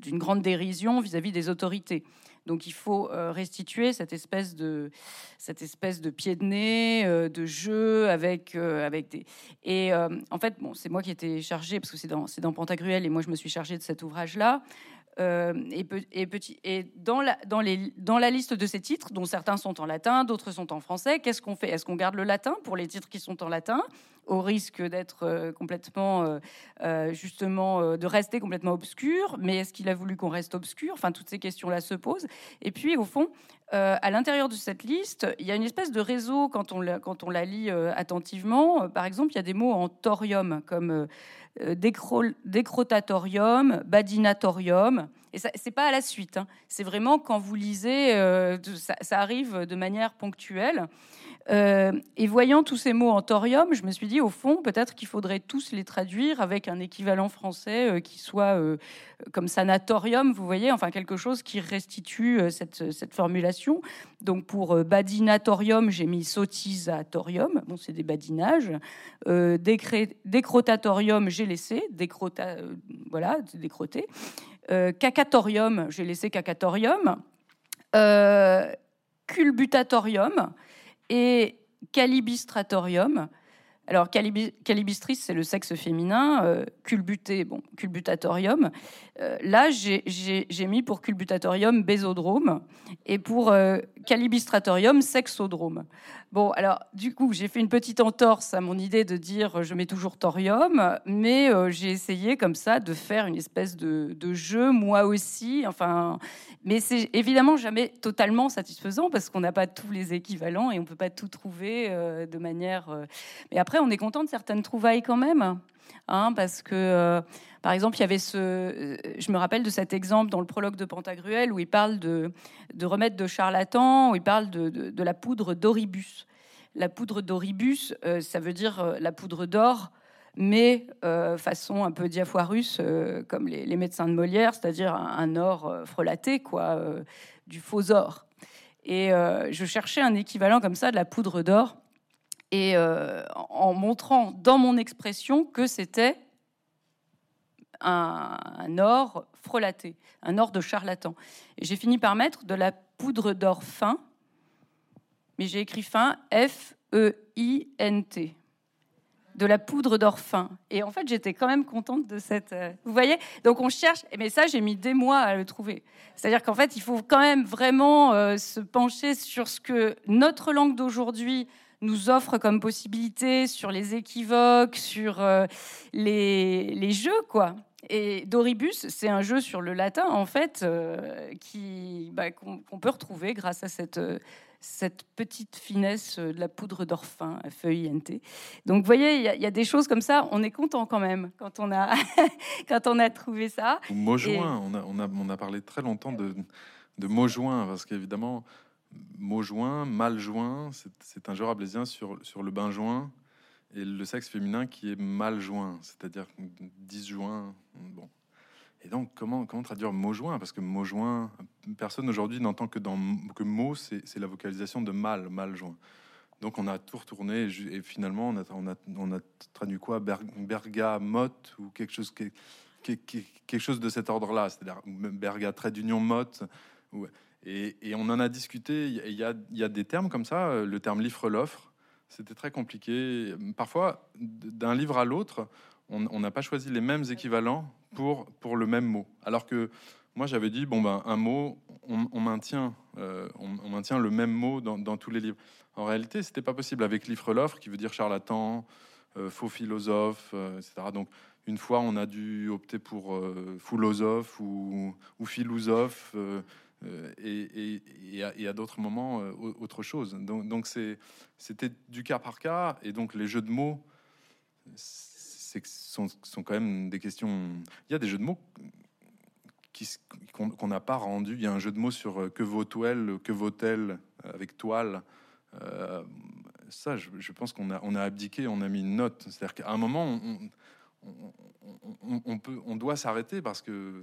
d'une grande dérision vis à -vis des autorités. Donc il faut euh, restituer cette espèce de cette espèce de pied de nez, euh, de jeu avec euh, avec des et en fait bon c'est moi qui étais chargée parce que c'est dans dans Pantagruel et moi je me suis chargée de cet ouvrage là et, et, petit, et dans, la, dans, les, dans la liste de ces titres, dont certains sont en latin, d'autres sont en français, qu'est-ce qu'on fait? Est-ce qu'on garde le latin pour les titres qui sont en latin? Au risque d'être euh, complètement, euh, euh, justement, de rester complètement obscur. Mais est-ce qu'il a voulu qu'on reste obscur? Enfin, toutes ces questions-là se posent. Et puis, au fond, à l'intérieur de cette liste, il y a une espèce de réseau quand on la, quand on la lit attentivement. Par exemple, il y a des mots en thorium comme décrotatorium, badinatorium. Et ça, c'est pas à la suite. Hein. C'est vraiment quand vous lisez, ça, ça, arrive de manière ponctuelle. Euh, et voyant tous ces mots en thorium, je me suis dit, au fond, peut-être qu'il faudrait tous les traduire avec un équivalent français euh, qui soit euh, comme sanatorium, vous voyez, enfin quelque chose qui restitue cette, formulation. Donc pour badinatorium, j'ai mis sotisatorium, bon, c'est des badinages. décrotatorium, j'ai laissé, décrota, voilà, décroté. cacatorium, j'ai laissé cacatorium. culbutatorium, et calibistratorium. Alors, calibistris, c'est le sexe féminin. Euh, culbuté, bon, culbutatorium. Euh, là, j'ai mis pour culbutatorium bésodrome et pour euh, calibistratorium sexodrome. Bon, alors, du coup, j'ai fait une petite entorse à mon idée de dire je mets toujours thorium, mais j'ai essayé comme ça de faire une espèce de, jeu, moi aussi. Enfin, mais c'est évidemment jamais totalement satisfaisant parce qu'on n'a pas tous les équivalents et on peut pas tout trouver euh, de manière. Euh, mais après, on est content de certaines trouvailles quand même, hein, parce que. Euh, par exemple, il y avait ce, je me rappelle de cet exemple dans le prologue de Pantagruel où il parle de, de remède de charlatan, où il parle de, la poudre d'oribus. La poudre d'oribus, ça veut dire la poudre d'or mais euh, façon un peu diafoirus, euh, comme les, médecins de Molière, c'est-à-dire un, or euh, frelaté, quoi, du faux or. Et je cherchais un équivalent comme ça de la poudre d'or, et en montrant dans mon expression que c'était un, or frelaté, un or de charlatan. Et j'ai fini par mettre de la poudre d'or fin, mais j'ai écrit fin F-E-I-N-T de la poudre d'or fin. Et en fait, j'étais quand même contente de cette. Euh, vous voyez Donc on cherche, mais ça, j'ai mis des mois à le trouver. C'est-à-dire qu'en fait, il faut quand même vraiment euh, se pencher sur ce que notre langue d'aujourd'hui nous offre comme possibilité, sur les équivoques, sur euh, les, les, jeux, quoi. Et Doribus, c'est un jeu sur le latin, en fait, qui bah, qu'on peut retrouver grâce à cette cette petite finesse de la poudre d'orphin, F-E-I-N-T. Donc, vous voyez, il y, a des choses comme ça. On est content quand même quand on a, quand on a trouvé ça. Mot joint. On, a, on, a, on a parlé très longtemps de, de mots joints parce qu'évidemment, mot joint, mal joint, c'est un jeu rabelaisien sur, sur le bain joint et le sexe féminin qui est mal joint, c'est-à-dire disjoint. Bon. Et donc, comment, comment traduire mot joint? Parce que mot joint, personne aujourd'hui n'entend que, que mot, c'est la vocalisation de mal, mal joint. Donc on a tout retourné et finalement on a, on a, on a traduit quoi? Bergamote ou quelque chose, quelque chose de cet ordre-là, c'est-à-dire Berga, trait d'union motte. Et, et, on en a discuté, il y a, il y a des termes comme ça, le terme livre-l'offre, c'était très compliqué. Parfois, d'un livre à l'autre, on n'a pas choisi les mêmes équivalents pour, pour le même mot. Alors que moi, j'avais dit, bon, ben, un mot, on, maintient, euh, on, maintient le même mot dans, dans tous les livres. En réalité, c'était pas possible avec livre l'offre, qui veut dire charlatan, euh, faux philosophe, euh, etc. Donc, une fois, on a dû opter pour philosophe ou, ou philosophe, et, et, à, d'autres moments, autre chose. Donc, donc c'était du cas par cas, et donc les jeux de mots sont, sont quand même des questions. Il y a des jeux de mots qu'on n'a pas rendu. Il y a un jeu de mots sur euh, que vaut-elle, que vaut-elle euh, avec toile. Euh, ça, je, pense qu'on a, on a abdiqué, on a mis une note. C'est-à-dire qu'à un moment, on, peut, on doit s'arrêter parce que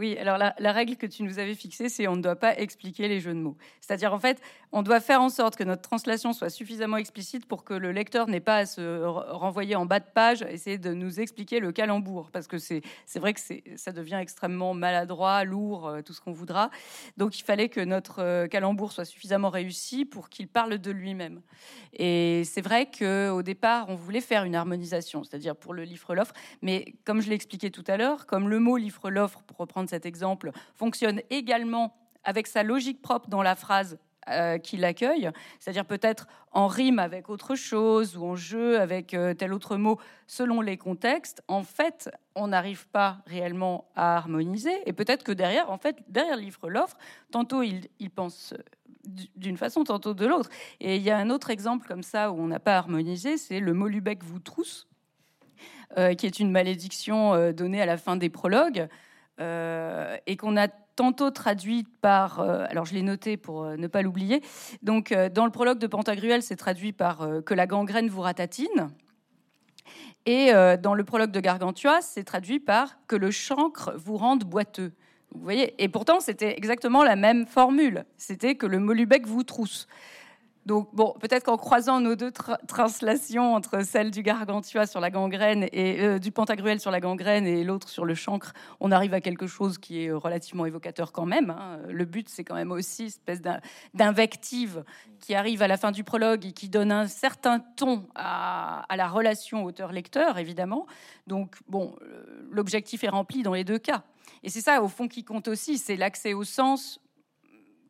oui, alors la, règle que tu nous avais fixée, c'est on ne doit pas expliquer les jeux de mots. C'est-à-dire, en fait, on doit faire en sorte que notre translation soit suffisamment explicite pour que le lecteur n'ait pas à se renvoyer en bas de page, essayer de nous expliquer le calembour, parce que c'est vrai que ça devient extrêmement maladroit, lourd, euh, tout ce qu'on voudra. Donc, il fallait que notre euh, calembour soit suffisamment réussi pour qu'il parle de lui-même. Et c'est vrai qu'au départ, on voulait faire une harmonisation, c'est-à-dire pour le livre l'offre, mais comme je l'ai expliqué tout à l'heure, comme le mot livre l'offre, pour reprendre cet exemple, fonctionne également avec sa logique propre dans la phrase euh, qui l'accueille, c'est-à-dire peut-être en rime avec autre chose ou en jeu avec euh, tel autre mot selon les contextes, en fait, on n'arrive pas réellement à harmoniser. Et peut-être que derrière, en fait, derrière livre l'offre, tantôt il, pense d'une façon, tantôt de l'autre. Et il y a un autre exemple comme ça où on n'a pas harmonisé, c'est le mot Lubeck vous trousse, euh, qui est une malédiction donnée à la fin des prologues. Euh, et qu'on a tantôt traduit par, euh, alors je l'ai noté pour euh, ne pas l'oublier, donc dans le prologue de Pantagruel, c'est traduit par que la gangrène vous ratatine. Et dans le prologue de Gargantua, c'est traduit par que le chancre vous rende boiteux. Vous voyez? Et pourtant, c'était exactement la même formule. C'était que le molubec vous trousse. Donc, bon, peut-être qu'en croisant nos deux translations entre celle du Gargantua sur la gangrène et euh, du Pantagruel sur la gangrène et l'autre sur le chancre, on arrive à quelque chose qui est relativement évocateur quand même. Hein. Le but, c'est quand même aussi une espèce d'invective qui arrive à la fin du prologue et qui donne un certain ton à, la relation auteur-lecteur, évidemment. Donc, bon, l'objectif est rempli dans les deux cas. Et c'est ça, au fond, qui compte aussi, c'est l'accès au sens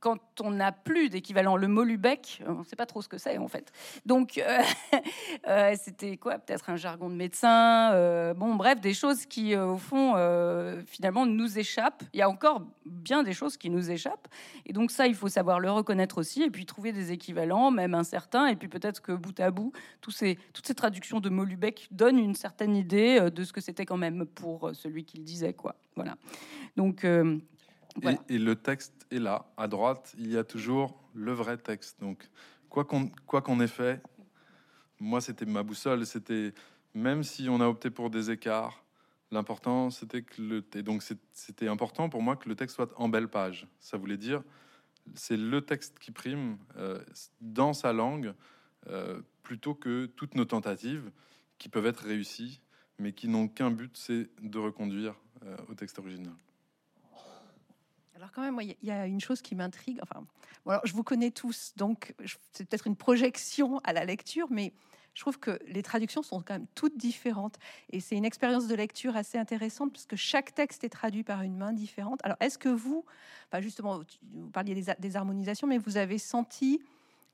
quand on n'a plus d'équivalent. Le mot Lubeck, on ne sait pas trop ce que c'est en fait. Donc, euh, euh, c'était quoi Peut-être un jargon de médecin. Euh, bon, bref, des choses qui, au fond, finalement, nous échappent. Il y a encore bien des choses qui nous échappent. Et donc, ça, il faut savoir le reconnaître aussi et puis trouver des équivalents, même incertains. Et puis peut-être que bout à bout, toutes ces traductions de mots Lubeck donnent une certaine idée de ce que c'était quand même pour celui qui le disait. Quoi. Voilà. Donc, et, le texte est là, à droite, il y a toujours le vrai texte. Donc, quoi qu'on ait fait, moi, c'était ma boussole. C'était même si on a opté pour des écarts, l'important, c'était que le donc c'était important pour moi que le texte soit en belle page. Ça voulait dire c'est le texte qui prime euh, dans sa langue euh, plutôt que toutes nos tentatives qui peuvent être réussies, mais qui n'ont qu'un but, c'est de reconduire euh, au texte original. Alors quand même, il y a une chose qui m'intrigue. Enfin, je vous connais tous, donc c'est peut-être une projection à la lecture, mais je trouve que les traductions sont quand même toutes différentes. Et c'est une expérience de lecture assez intéressante, puisque chaque texte est traduit par une main différente. Alors, est-ce que vous, pas justement, vous parliez des harmonisations, mais vous avez senti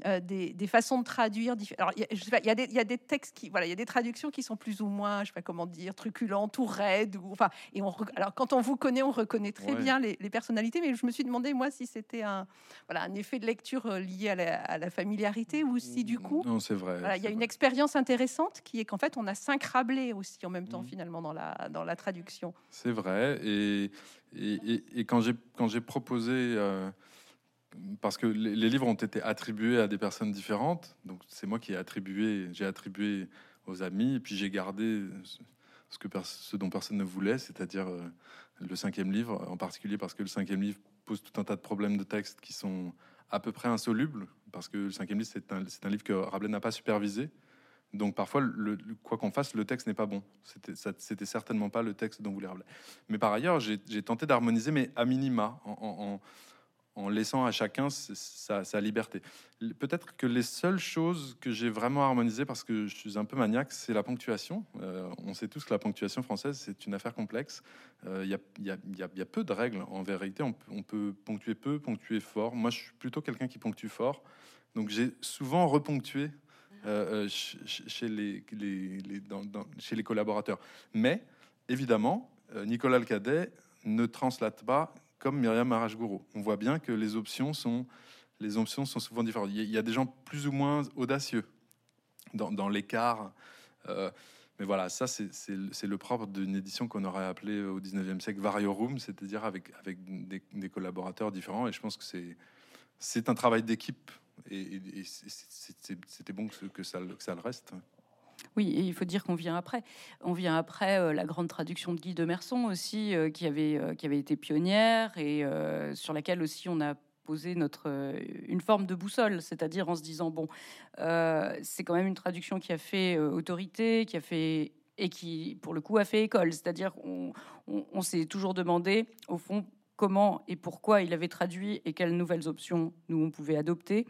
euh, des, façons de traduire. Alors, il y, a des textes qui, voilà, il y a des traductions qui sont plus ou moins, je sais pas comment dire, truculentes ou raides. Ou, enfin, et on, alors, quand on vous connaît, on reconnaît très bien les, personnalités, mais je me suis demandé, moi, si c'était un, voilà, un effet de lecture euh, lié à la, familiarité ou si, du coup. Non, c'est vrai. il y a une expérience intéressante qui est qu'en fait, on a cinq rablés aussi en même temps, mmh. finalement, dans la, dans la traduction. C'est vrai. Et, et, et, quand j'ai proposé. Euh, parce que les, livres ont été attribués à des personnes différentes. Donc c'est moi qui ai attribué, j'ai attribué aux amis, puis j'ai gardé ce, que ce dont personne ne voulait, c'est-à-dire euh, le cinquième livre, en particulier parce que le cinquième livre pose tout un tas de problèmes de texte qui sont à peu près insolubles, parce que le cinquième livre, c'est un, livre que Rabelais n'a pas supervisé. Donc parfois, le, quoi qu'on fasse, le texte n'est pas bon. C'était certainement pas le texte dont voulait Rabelais. Mais par ailleurs, j'ai tenté d'harmoniser, mais à minima, en laissant à chacun sa, liberté. Peut-être que les seules choses que j'ai vraiment harmonisées, parce que je suis un peu maniaque, c'est la ponctuation. Euh, on sait tous que la ponctuation française, c'est une affaire complexe. Euh, il y, a, peu de règles en vérité. On, peut ponctuer peu, ponctuer fort. Moi, je suis plutôt quelqu'un qui ponctue fort. Donc j'ai souvent reponctué euh, chez, les, chez les collaborateurs. Mais évidemment, Nicolas Alcadet ne translate pas comme Myriam Marashgourou. On voit bien que les options sont, les options sont souvent différentes. Il y a des gens plus ou moins audacieux dans, l'écart. Euh, mais voilà, ça, c'est le propre d'une édition qu'on aurait appelée au 19e siècle Variorum, c'est-à-dire avec, avec des, collaborateurs différents. Et je pense que c'est un travail d'équipe. Et, c'était bon que, ça le reste. Oui, il faut dire qu'on vient après. On vient après euh, la grande traduction de Guy de Merson aussi, euh, qui, avait, euh, qui avait été pionnière et sur laquelle aussi on a posé notre, une forme de boussole, c'est-à-dire en se disant, bon, c'est quand même une traduction qui a fait autorité, qui a fait et qui, pour le coup, a fait école. C'est-à-dire on, s'est toujours demandé, au fond, comment et pourquoi il avait traduit et quelles nouvelles options nous on pouvait adopter.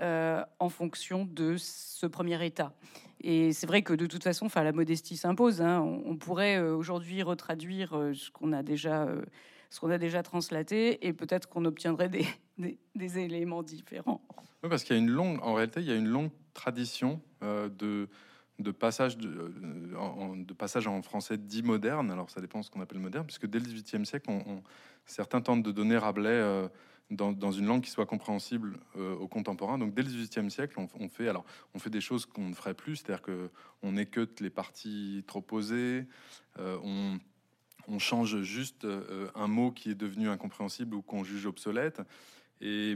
En fonction de ce premier état. Et c'est vrai que de toute façon, enfin, la modestie s'impose. Hein. On, pourrait euh, aujourd'hui retraduire euh, ce qu'on a déjà, ce qu'on a déjà translaté, et peut-être qu'on obtiendrait des, des, éléments différents. Oui, parce qu'il y a une longue, en réalité, il y a une longue tradition de de passage de, passage en français dit moderne. Alors ça dépend de ce qu'on appelle moderne, puisque dès le XVIIIe siècle, certains tentent de donner Rabelais dans, une langue qui soit compréhensible euh, aux contemporains. Donc dès le XVIIIe siècle, on, fait alors on fait des choses qu'on ne ferait plus, c'est-à-dire que on écoute les parties trop posées, euh, on, change juste euh, un mot qui est devenu incompréhensible ou qu'on juge obsolète. Et,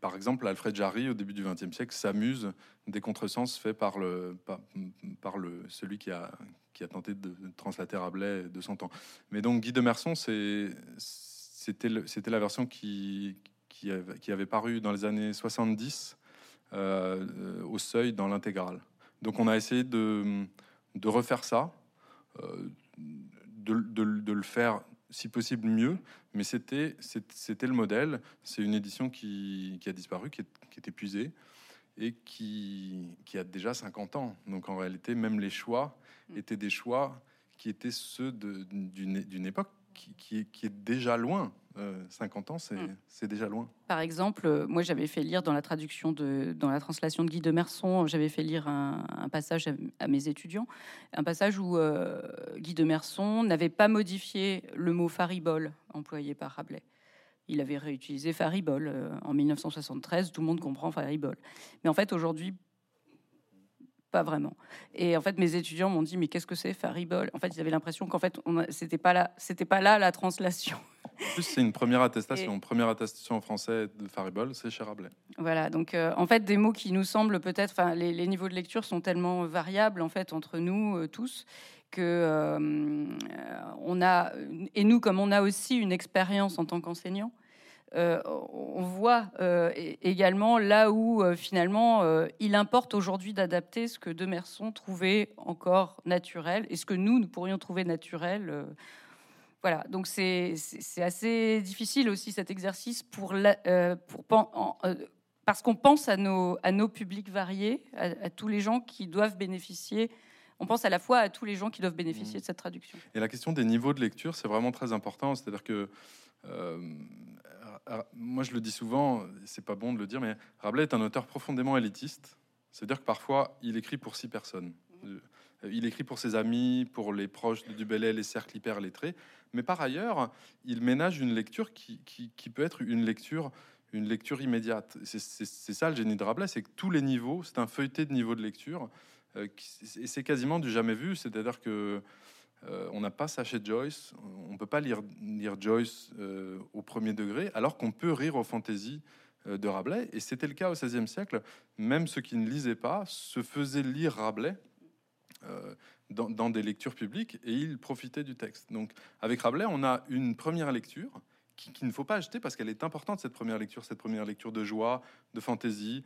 par exemple, Alfred Jarry, au début du XXe siècle, s'amuse des contresens faits par, le, par, le, celui qui a, qui a tenté de translater Rabelais de son temps. Mais donc Guy de Merson, c'est c'était la version qui, qui, avait, paru dans les années 70 euh, au seuil dans l'intégrale. Donc on a essayé de, de refaire ça, euh, de, le faire si possible mieux, mais c'était le modèle. C'est une édition qui, a disparu, qui est, épuisée et qui, qui, a déjà 50 ans. Donc en réalité, même les choix mm. étaient des choix qui étaient ceux d'une époque qui, est déjà loin. 50 euh, ans, mm. c'est déjà loin. Par exemple, euh, moi j'avais fait lire dans la traduction de, dans la translation de Guy de Merson, j'avais fait lire un, passage à, mes étudiants, un passage où euh, Guy de Merson n'avait pas modifié le mot faribole employé par Rabelais. Il avait réutilisé faribole en 1973, tout le monde comprend faribole. Mais en fait, aujourd'hui, pas vraiment. Et en fait, mes étudiants m'ont dit mais qu'est-ce que c'est Faribol? En fait, ils avaient l'impression qu'en fait, c'était pas là, c'était pas là la translation. En plus, c'est une première attestation. Première attestation en français de Faribol, c'est chez Rabelais. Voilà. Donc, euh, en fait, des mots qui nous semblent peut-être, enfin, les, niveaux de lecture sont tellement variables en fait entre nous euh, tous que euh, on a et nous comme on a aussi une expérience en tant qu'enseignant euh, on voit euh, également là où euh, finalement il importe aujourd'hui d'adapter ce que Demerson trouvait encore naturel et ce que nous, nous pourrions trouver naturel. voilà, donc c'est assez difficile aussi cet exercice pour, pour parce qu'on pense à nos, à nos publics variés, à, tous les gens qui doivent bénéficier on pense à la fois à tous les gens qui doivent bénéficier mmh. de cette traduction. Et la question des niveaux de lecture, c'est vraiment très important. C'est-à-dire que moi je le dis souvent, c'est pas bon de le dire, mais Rabelais est un auteur profondément élitiste. C'est-à-dire que parfois il écrit pour six personnes. Euh, il écrit pour ses amis, pour les proches de Dubellay, les cercles hyper lettrés. Mais par ailleurs, il ménage une lecture qui, peut être une lecture, une lecture immédiate. C'est ça le génie de Rabelais, c'est que tous les niveaux, c'est un feuilleté de niveau de lecture. Euh, et c'est quasiment du jamais vu. C'est-à-dire que Euh, on n'a pas ça chez Joyce. On ne peut pas lire, Joyce euh, au premier degré, alors qu'on peut rire aux fantaisies euh, de Rabelais. Et c'était le cas au XVIe siècle. Même ceux qui ne lisaient pas se faisaient lire Rabelais dans, des lectures publiques et ils profitaient du texte. Donc, avec Rabelais, on a une première lecture qu'il qui ne faut pas acheter parce qu'elle est importante, cette première lecture, cette première lecture de joie, de fantaisie,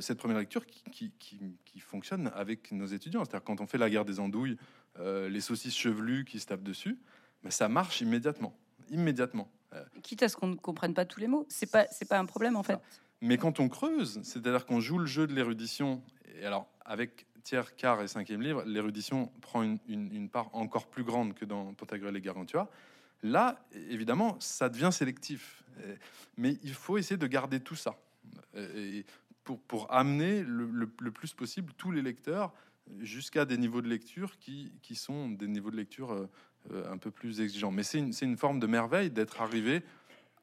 cette première lecture qui, qui, fonctionne avec nos étudiants. C'est-à-dire quand on fait la guerre des andouilles, euh, les saucisses chevelues qui se tapent dessus, mais ça marche immédiatement. Immédiatement. Euh, Quitte à ce qu'on ne comprenne pas tous les mots, c'est pas c'est pas un problème en fait. Mais quand on creuse, c'est-à-dire qu'on joue le jeu de l'érudition, et alors avec tiers, quart et cinquième livre, l'érudition prend une, part encore plus grande que dans Pantagruel et Gargantua. Là, évidemment, ça devient sélectif. Mais il faut essayer de garder tout ça. Pour, amener le, plus possible tous les lecteurs jusqu'à des niveaux de lecture qui, sont des niveaux de lecture euh, un peu plus exigeants. Mais c'est une, forme de merveille d'être arrivé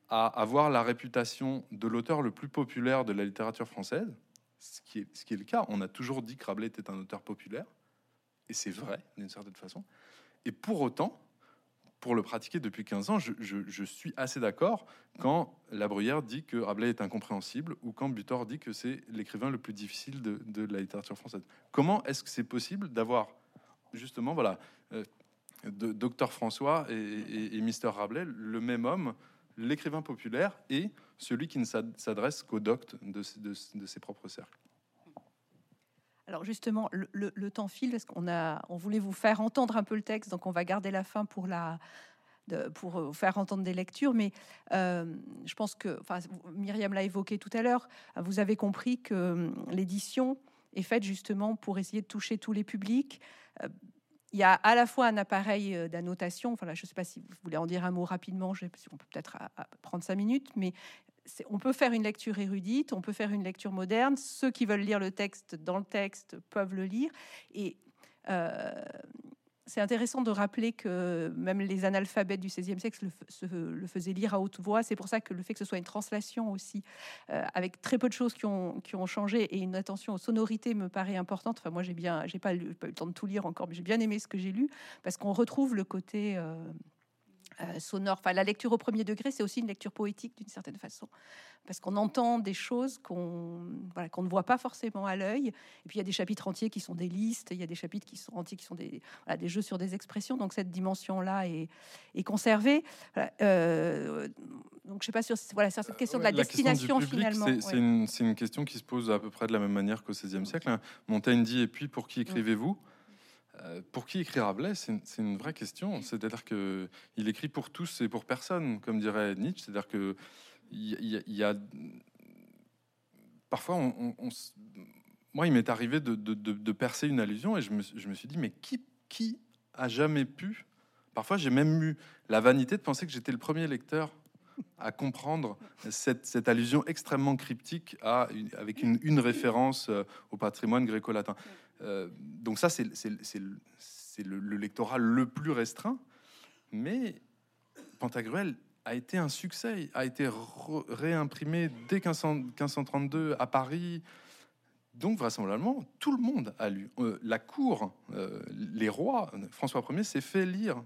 à avoir la réputation de l'auteur le plus populaire de la littérature française, ce qui est le cas. On a toujours dit que Rabelais était un auteur populaire, et c'est vrai d'une certaine façon. Et pour autant, pour le pratiquer depuis 15 ans, je, suis assez d'accord quand La Bruyère dit que Rabelais est incompréhensible ou quand Butor dit que c'est l'écrivain le plus difficile de, la littérature française. Comment est-ce que c'est possible d'avoir justement, voilà, euh, Docteur François et, Mister Rabelais, le même homme, l'écrivain populaire et celui qui ne s'adresse qu'au docte de, de ses propres cercles? Alors justement, le, temps file parce qu'on a, on voulait vous faire entendre un peu le texte, donc on va garder la fin pour la, pour vous faire entendre des lectures. Mais euh, je pense que, enfin, Myriam l'a évoqué tout à l'heure. Vous avez compris que hum, l'édition est faite justement pour essayer de toucher tous les publics. Euh, il y a à la fois un appareil euh, d'annotation. Enfin, je ne sais pas si vous voulez en dire un mot rapidement. On peut peut-être prendre cinq minutes, mais on peut faire une lecture érudite, on peut faire une lecture moderne. Ceux qui veulent lire le texte dans le texte peuvent le lire. Et euh, c'est intéressant de rappeler que même les analphabètes du XVIe siècle le, faisaient lire à haute voix. C'est pour ça que le fait que ce soit une translation aussi, euh, avec très peu de choses qui ont, qui ont changé et une attention aux sonorités me paraît importante. Enfin, moi, j'ai bien, j'ai pas, eu le temps de tout lire encore, mais j'ai bien aimé ce que j'ai lu parce qu'on retrouve le côté euh, euh, sonore. Enfin, la lecture au premier degré, c'est aussi une lecture poétique d'une certaine façon, parce qu'on entend des choses qu'on voilà, qu'on ne voit pas forcément à l'œil. Et puis il y a des chapitres entiers qui sont des listes, il y a des chapitres qui sont entiers qui sont des, voilà, des jeux sur des expressions. Donc cette dimension-là est, est, conservée. Euh, donc je sais pas sur voilà sur cette question de la, destination finalement. C'est une, une, question qui se pose à peu près de la même manière qu'au XVIe siècle. Hein. Montaigne dit et puis pour qui écrivez-vous? euh, pour qui écrit Rabelais C'est une, vraie question. C'est-à-dire que il écrit pour tous et pour personne, comme dirait Nietzsche. C'est-à-dire que y, a parfois, moi, il m'est arrivé de, percer une allusion et je me, suis dit, mais qui a jamais pu? Parfois, j'ai même eu la vanité de penser que j'étais le premier lecteur à comprendre cette, allusion extrêmement cryptique à, avec une, une référence euh, au patrimoine gréco-latin. Euh, donc ça, c'est le, le, lectorat le plus restreint. Mais Pantagruel a été un succès, a été réimprimé dès 1532 à Paris. Donc vraisemblablement, tout le monde a lu. Euh, la cour, les rois, François Ier s'est fait lire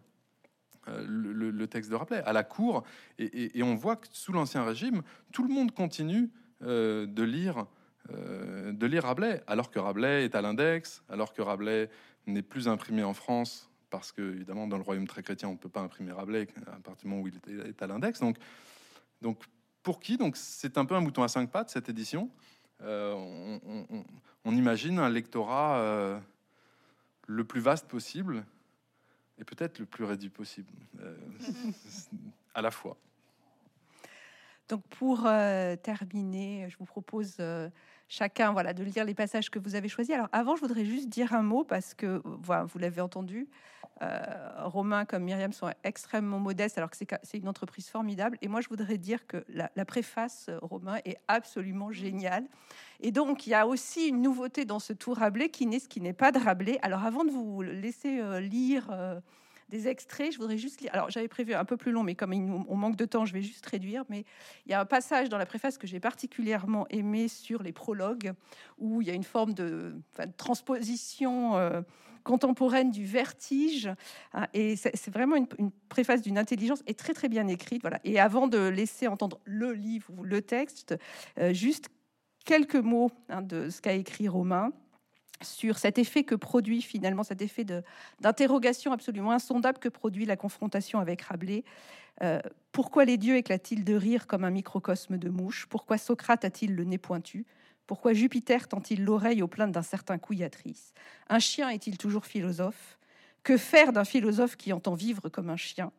le, texte de Rabelais à la cour, et, on voit que sous l'Ancien Régime, tout le monde continue de lire euh, de lire Rabelais, alors que Rabelais est à l'index, alors que Rabelais n'est plus imprimé en France, parce que évidemment dans le royaume très chrétien on ne peut pas imprimer Rabelais à partir du moment où il est à l'index. Donc, donc pour qui? Donc c'est un peu un mouton à cinq pattes cette édition. Euh, on, imagine un lectorat euh, le plus vaste possible et peut-être le plus réduit possible à la fois. Donc pour terminer, je vous propose chacun voilà, de lire les passages que vous avez choisis. Alors avant, je voudrais juste dire un mot parce que voilà, vous l'avez entendu, euh, Romain comme Myriam sont extrêmement modestes alors que c'est une entreprise formidable. Et moi, je voudrais dire que la, préface euh, Romain est absolument géniale. Et donc, il y a aussi une nouveauté dans ce tour Rabelais qui n'est ce qui n'est pas de Rabelais. Alors avant de vous laisser euh, lire des extraits. Je voudrais juste lire. Alors, j'avais prévu un peu plus long, mais comme on manque de temps, je vais juste réduire. Mais il y a un passage dans la préface que j'ai particulièrement aimé sur les prologues, où il y a une forme de, transposition. Euh, contemporaine du vertige. Hein, et c'est vraiment une, préface d'une intelligence et très très bien écrite. Voilà. Et avant de laisser entendre le livre ou le texte, euh, juste quelques mots hein, de ce qu'a écrit Romain sur cet effet que produit finalement, cet effet d'interrogation absolument insondable que produit la confrontation avec Rabelais. Euh, pourquoi les dieux éclatent-ils de rire comme un microcosme de mouche? Pourquoi Socrate a-t-il le nez pointu? Pourquoi Jupiter tend-il l'oreille aux plaintes d'un certain couillatrice? Un chien est-il toujours philosophe? Que faire d'un philosophe qui entend vivre comme un chien?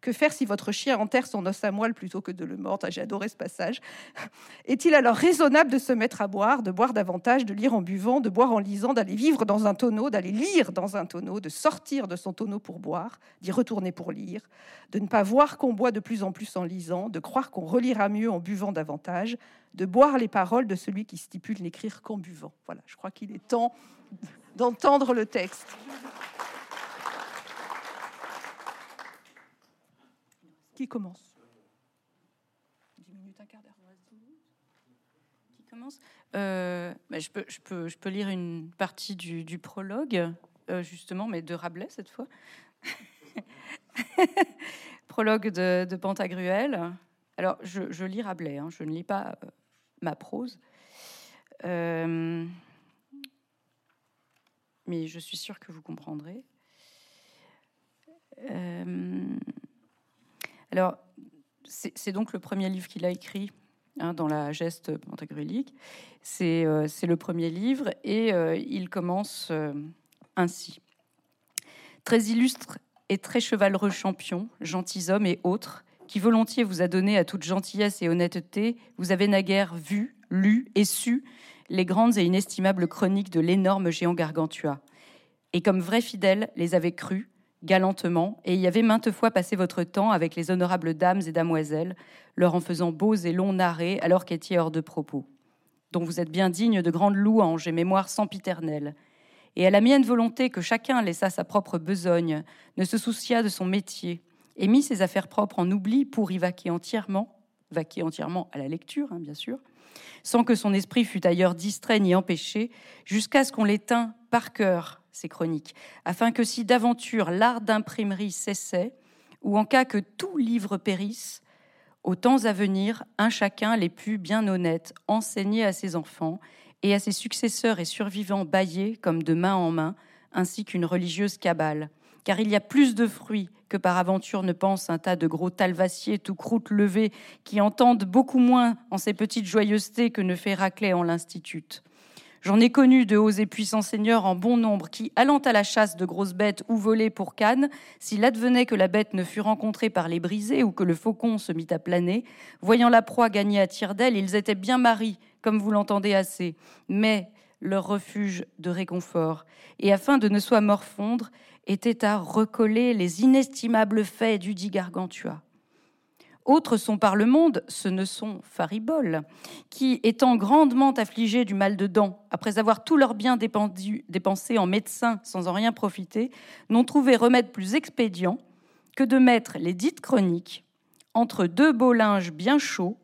Que faire si votre chien enterre son os à moelle plutôt que de le mordre? J'ai adoré ce passage. Est-il alors raisonnable de se mettre à boire, de boire davantage, de lire en buvant, de boire en lisant, d'aller vivre dans un tonneau, d'aller lire dans un tonneau, de sortir de son tonneau pour boire, d'y retourner pour lire, de ne pas voir qu'on boit de plus en plus en lisant, de croire qu'on relira mieux en buvant davantage, de boire les paroles de celui qui stipule n'écrire qu'en buvant? Voilà, je crois qu'il est temps d'entendre le texte. Qui commence 10 minutes, un quart d'heure. Qui commence euh, bah, je, peux, je, peux, je peux lire une partie du, prologue, euh, justement, mais de Rabelais cette fois. prologue de, de, Pantagruel. Alors, je, je lis Rabelais, hein, je ne lis pas euh, ma prose. mais je suis sûre que vous comprendrez. Alors, c'est donc le premier livre qu'il a écrit hein, dans la geste pantagruélique. C'est euh, le premier livre et euh, il commence euh, ainsi. Très illustre et très chevaleureux champion, gentilshommes et autres, qui volontiers vous a donné à toute gentillesse et honnêteté, vous avez naguère vu, lu et su les grandes et inestimables chroniques de l'énorme géant Gargantua. Et comme vrai fidèle, les avez crues, galantement, et y avez maintes fois passé votre temps avec les honorables dames et damoiselles, leur en faisant beaux et longs narrés alors qu'étiez hors de propos, dont vous êtes bien digne de grandes louanges et mémoire sempiternelle. Et à la mienne volonté que chacun laissa sa propre besogne, ne se soucia de son métier, et mit ses affaires propres en oubli pour y vaquer entièrement, vaquer entièrement à la lecture, hein, bien sûr, sans que son esprit fût ailleurs distrait ni empêché, jusqu'à ce qu'on l'éteint par cœur ces chroniques, afin que si d'aventure l'art d'imprimerie cessait, ou en cas que tout livre périsse, aux temps à venir, un chacun les plus bien honnêtes enseigner à ses enfants et à ses successeurs et survivants baillés comme de main en main, ainsi qu'une religieuse cabale. Car il y a plus de fruits que par aventure ne pense un tas de gros talvassiers tout croûte levés qui entendent beaucoup moins en ces petites joyeusetés que ne fait Raclet en l'institut. J'en ai connu de hauts et puissants seigneurs en bon nombre qui, allant à la chasse de grosses bêtes ou volées pour Cannes, s'il advenait que la bête ne fût rencontrée par les brisés ou que le faucon se mit à planer, voyant la proie gagner à tire d'aile, ils étaient bien maris, comme vous l'entendez assez, mais leur refuge de réconfort, et afin de ne soit morfondre, était à recoller les inestimables faits du dit Gargantua. Autres sont par le monde, ce ne sont fariboles, qui, étant grandement affligés du mal de dents, après avoir tous leurs biens dépensés en médecins sans en rien profiter, n'ont trouvé remède plus expédient que de mettre les dites chroniques entre deux beaux linges bien chauds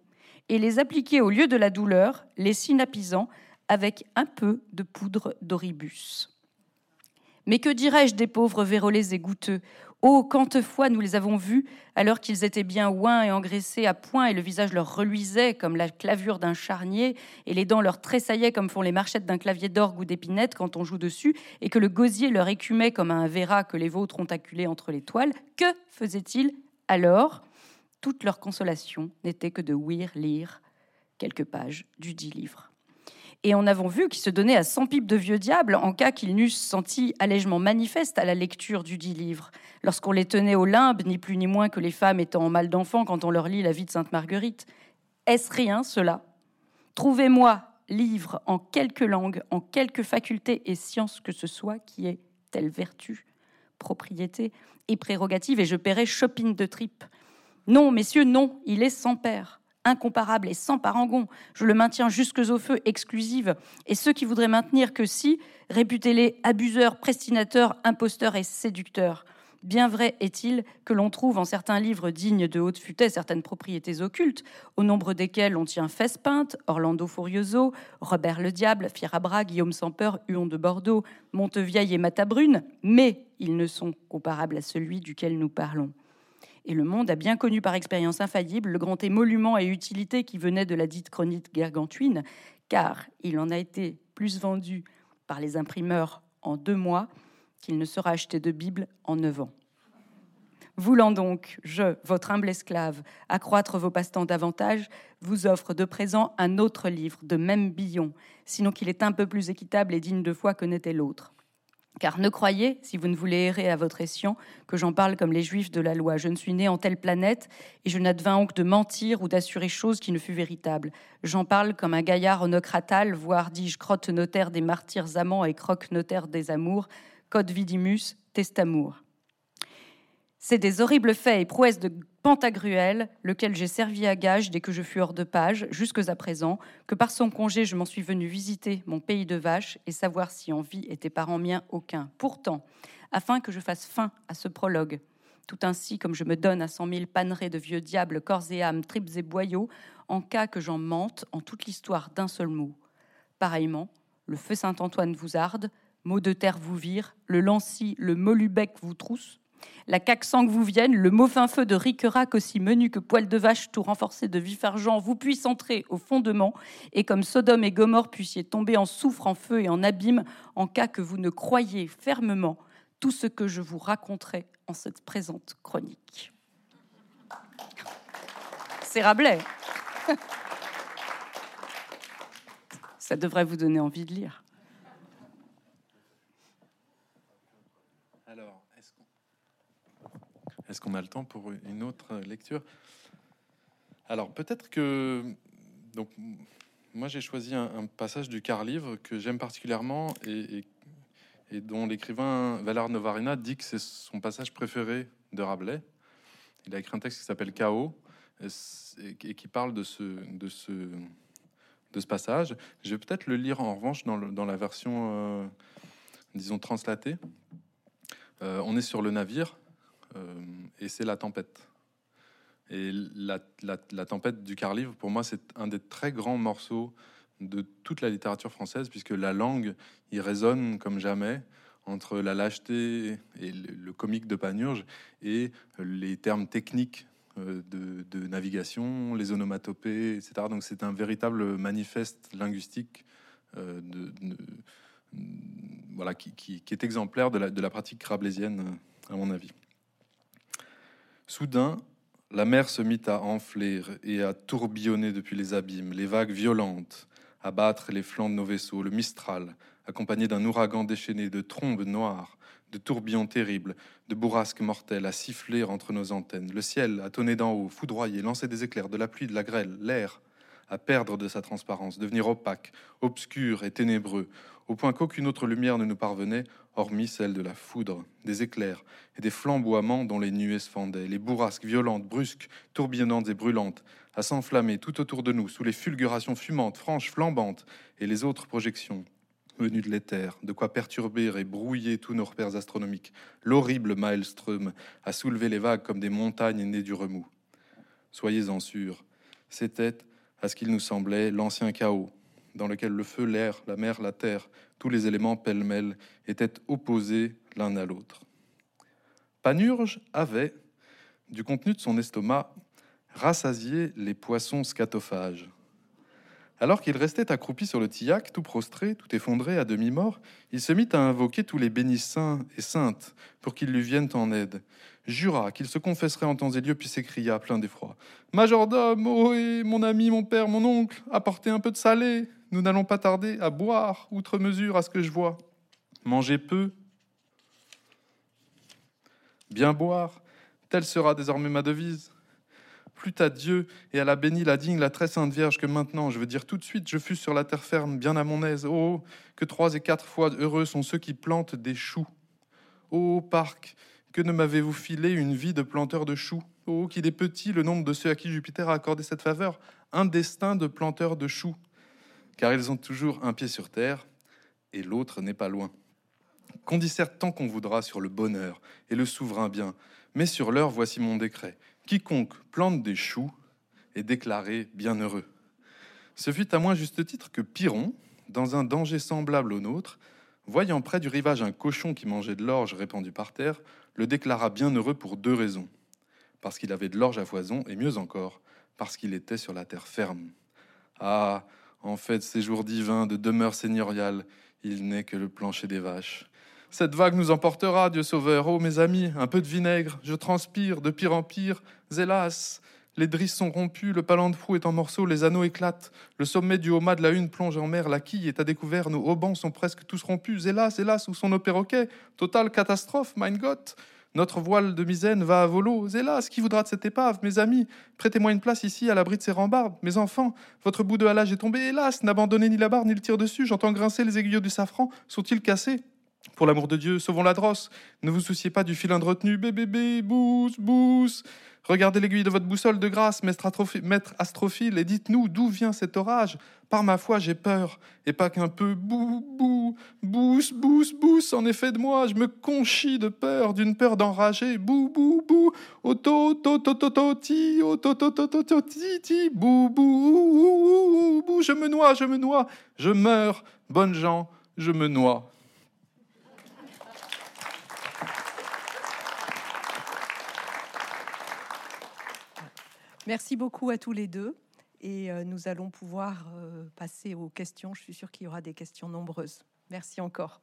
et les appliquer au lieu de la douleur, les synapisant avec un peu de poudre d'oribus. Mais que dirais-je des pauvres vérolés et goutteux Oh, quante fois nous les avons vus, alors qu'ils étaient bien oints et engraissés à point, et le visage leur reluisait comme la clavure d'un charnier, et les dents leur tressaillaient comme font les marchettes d'un clavier d'orgue ou d'épinette quand on joue dessus, et que le gosier leur écumait comme un verra que les vôtres ont acculé entre les toiles, que faisaient-ils alors? Toute leur consolation n'était que de ouïr lire quelques pages du dit livre et en avons vu qu'ils se donnaient à cent pipes de vieux diables en cas qu'ils n'eussent senti allègement manifeste à la lecture du dit livre, lorsqu'on les tenait au limbe, ni plus ni moins que les femmes étant en mal d'enfant quand on leur lit la vie de Sainte Marguerite. Est-ce rien cela? Trouvez-moi livre en quelque langue, en quelque faculté et science que ce soit qui ait telle vertu, propriété et prérogative, et je paierai shopping de tripes. Non, messieurs, non, il est sans père incomparable et sans parangon. Je le maintiens jusque au feu, exclusive. Et ceux qui voudraient maintenir que si, réputez-les abuseurs, prestinateurs, imposteurs et séducteurs. Bien vrai est-il que l'on trouve en certains livres dignes de haute futée certaines propriétés occultes, au nombre desquelles on tient Fespinte, Orlando Furioso, Robert le Diable, Fierabras, Guillaume sans peur, Huon de Bordeaux, Montevieille et Matabrune, mais ils ne sont comparables à celui duquel nous parlons. Et le monde a bien connu par expérience infaillible le grand émolument et utilité qui venait de la dite chronique gargantuine, car il en a été plus vendu par les imprimeurs en deux mois qu'il ne sera acheté de Bible en neuf ans. Voulant donc, je, votre humble esclave, accroître vos passe-temps davantage, vous offre de présent un autre livre de même billon, sinon qu'il est un peu plus équitable et digne de foi que n'était l'autre. Car ne croyez, si vous ne voulez errer à votre escient, que j'en parle comme les juifs de la loi. Je ne suis né en telle planète, et je n'advins donc de mentir ou d'assurer chose qui ne fut véritable. J'en parle comme un gaillard onocratal, voire dis-je crotte notaire des martyrs amants et croque notaire des amours, code vidimus, testamour. C'est des horribles faits et prouesses de Pantagruel, lequel j'ai servi à gage dès que je fus hors de page, jusque à présent, que par son congé je m'en suis venu visiter mon pays de vaches et savoir si en vie était parent mien aucun. Pourtant, afin que je fasse fin à ce prologue, tout ainsi comme je me donne à cent mille pannerets de vieux diables, corps et âmes, tripes et boyaux, en cas que j'en mente en toute l'histoire d'un seul mot. Pareillement, le feu Saint-Antoine vous arde, mot de terre vous vire, le lancy, le molubec vous trousse, la caque-sang vous vienne, le mot fin feu de Ricarac aussi menu que poil de vache tout renforcé de vif argent vous puisse entrer au fondement, et comme Sodome et Gomorre puissiez tomber en soufre, en feu et en abîme, en cas que vous ne croyiez fermement tout ce que je vous raconterai en cette présente chronique. C'est Rabelais. Ça devrait vous donner envie de lire. Est-ce qu'on a le temps pour une autre lecture? Alors peut-être que donc moi j'ai choisi un, passage du car livre que j'aime particulièrement et, dont l'écrivain Valar Novarina dit que c'est son passage préféré de Rabelais. Il a écrit un texte qui s'appelle Chaos et, qui parle de ce de ce de ce passage. Je vais peut-être le lire en revanche dans, dans la version euh, disons translatée. Euh, on est sur le navire et c'est La Tempête. Et la, Tempête du Carlivre, pour moi, c'est un des très grands morceaux de toute la littérature française, puisque la langue y résonne comme jamais entre la lâcheté et le, comique de Panurge et les termes techniques euh, de, navigation, les onomatopées, etc. Donc c'est un véritable manifeste linguistique euh, voilà, qui, est exemplaire de la, de la pratique rabelaisienne, à mon avis. Soudain, la mer se mit à enfler et à tourbillonner depuis les abîmes, les vagues violentes, à battre les flancs de nos vaisseaux, le Mistral, accompagné d'un ouragan déchaîné de trombes noires, de tourbillons terribles, de bourrasques mortelles à siffler entre nos antennes, le ciel à tonner d'en haut, foudroyer, lancer des éclairs, de la pluie, de la grêle, l'air à perdre de sa transparence, devenir opaque, obscur et ténébreux, au point qu'aucune autre lumière ne nous parvenait, hormis celle de la foudre, des éclairs et des flamboiements dont les nuées se fendaient, les bourrasques violentes, brusques, tourbillonnantes et brûlantes, à s'enflammer tout autour de nous, sous les fulgurations fumantes, franches, flambantes, et les autres projections venues de l'éther, de quoi perturber et brouiller tous nos repères astronomiques. L'horrible maelstrom a soulevé les vagues comme des montagnes nées du remous. Soyez-en sûrs, c'était, à ce qu'il nous semblait, l'ancien chaos, dans lequel le feu, l'air, la mer, la terre, tous les éléments pêle-mêle étaient opposés l'un à l'autre. Panurge avait, du contenu de son estomac, rassasié les poissons scatophages. Alors qu'il restait accroupi sur le tillac, tout prostré, tout effondré, à demi-mort, il se mit à invoquer tous les bénis saints et saintes pour qu'ils lui viennent en aide. Jura qu'il se confesserait en temps et lieu, puis s'écria, plein d'effroi Majordome, oh, mon ami, mon père, mon oncle, apportez un peu de salé. Nous n'allons pas tarder à boire, outre mesure à ce que je vois. Manger peu, bien boire, telle sera désormais ma devise. Plus à Dieu et à la bénie, la digne, la très sainte Vierge que maintenant, je veux dire tout de suite, je fus sur la terre ferme, bien à mon aise. Oh, que trois et quatre fois heureux sont ceux qui plantent des choux. Oh, parc, que ne m'avez-vous filé une vie de planteur de choux? Oh, qu'il est petit le nombre de ceux à qui Jupiter a accordé cette faveur, un destin de planteur de choux car ils ont toujours un pied sur terre et l'autre n'est pas loin. qu'on disserte tant qu'on voudra sur le bonheur et le souverain bien. Mais sur l'heure, voici mon décret. Quiconque plante des choux est déclaré bienheureux. Ce fut à moins juste titre que Piron, dans un danger semblable au nôtre, voyant près du rivage un cochon qui mangeait de l'orge répandue par terre, le déclara bienheureux pour deux raisons. Parce qu'il avait de l'orge à foison, et mieux encore, parce qu'il était sur la terre ferme. Ah, en fait, ces jours divins de demeure seigneuriale, il n'est que le plancher des vaches. Cette vague nous emportera, Dieu sauveur. Oh, mes amis, un peu de vinaigre, je transpire de pire en pire. Zélas, les drisses sont rompues, le palantrou est en morceaux, les anneaux éclatent. Le sommet du haut-mât de la une plonge en mer, la quille est à découvert, nos haubans sont presque tous rompus. Hélas, hélas, où sont nos perroquets? Totale catastrophe, mein Gott notre voile de misaine va à volo. Hélas, qui voudra de cette épave Mes amis, prêtez-moi une place ici à l'abri de ces rambardes. Mes enfants, votre bout de halage est tombé. Hélas, n'abandonnez ni la barre ni le tir dessus. J'entends grincer les aiguilles du safran. Sont-ils cassés? Pour l'amour de Dieu, sauvons la drosse. Ne vous souciez pas du filin de retenue. Bébé, bousse, bousse. Regardez l'aiguille de votre boussole de grâce, maître astrophile, et dites-nous d'où vient cet orage? Par ma foi, j'ai peur, et pas qu'un peu. Bou, bou, bousse, bousse, bousse, en effet de moi, je me conchis de peur, d'une peur d'enrager. Bou, bou, bou, auto, to, to, to, to, ti, auto, to, to, to, to, ti, ti, bou, bou, bou, je me noie, je me noie, je meurs, bonnes gens, je me noie. Merci beaucoup à tous les deux. Et euh, nous allons pouvoir euh, passer aux questions. Je suis sûre qu'il y aura des questions nombreuses. Merci encore.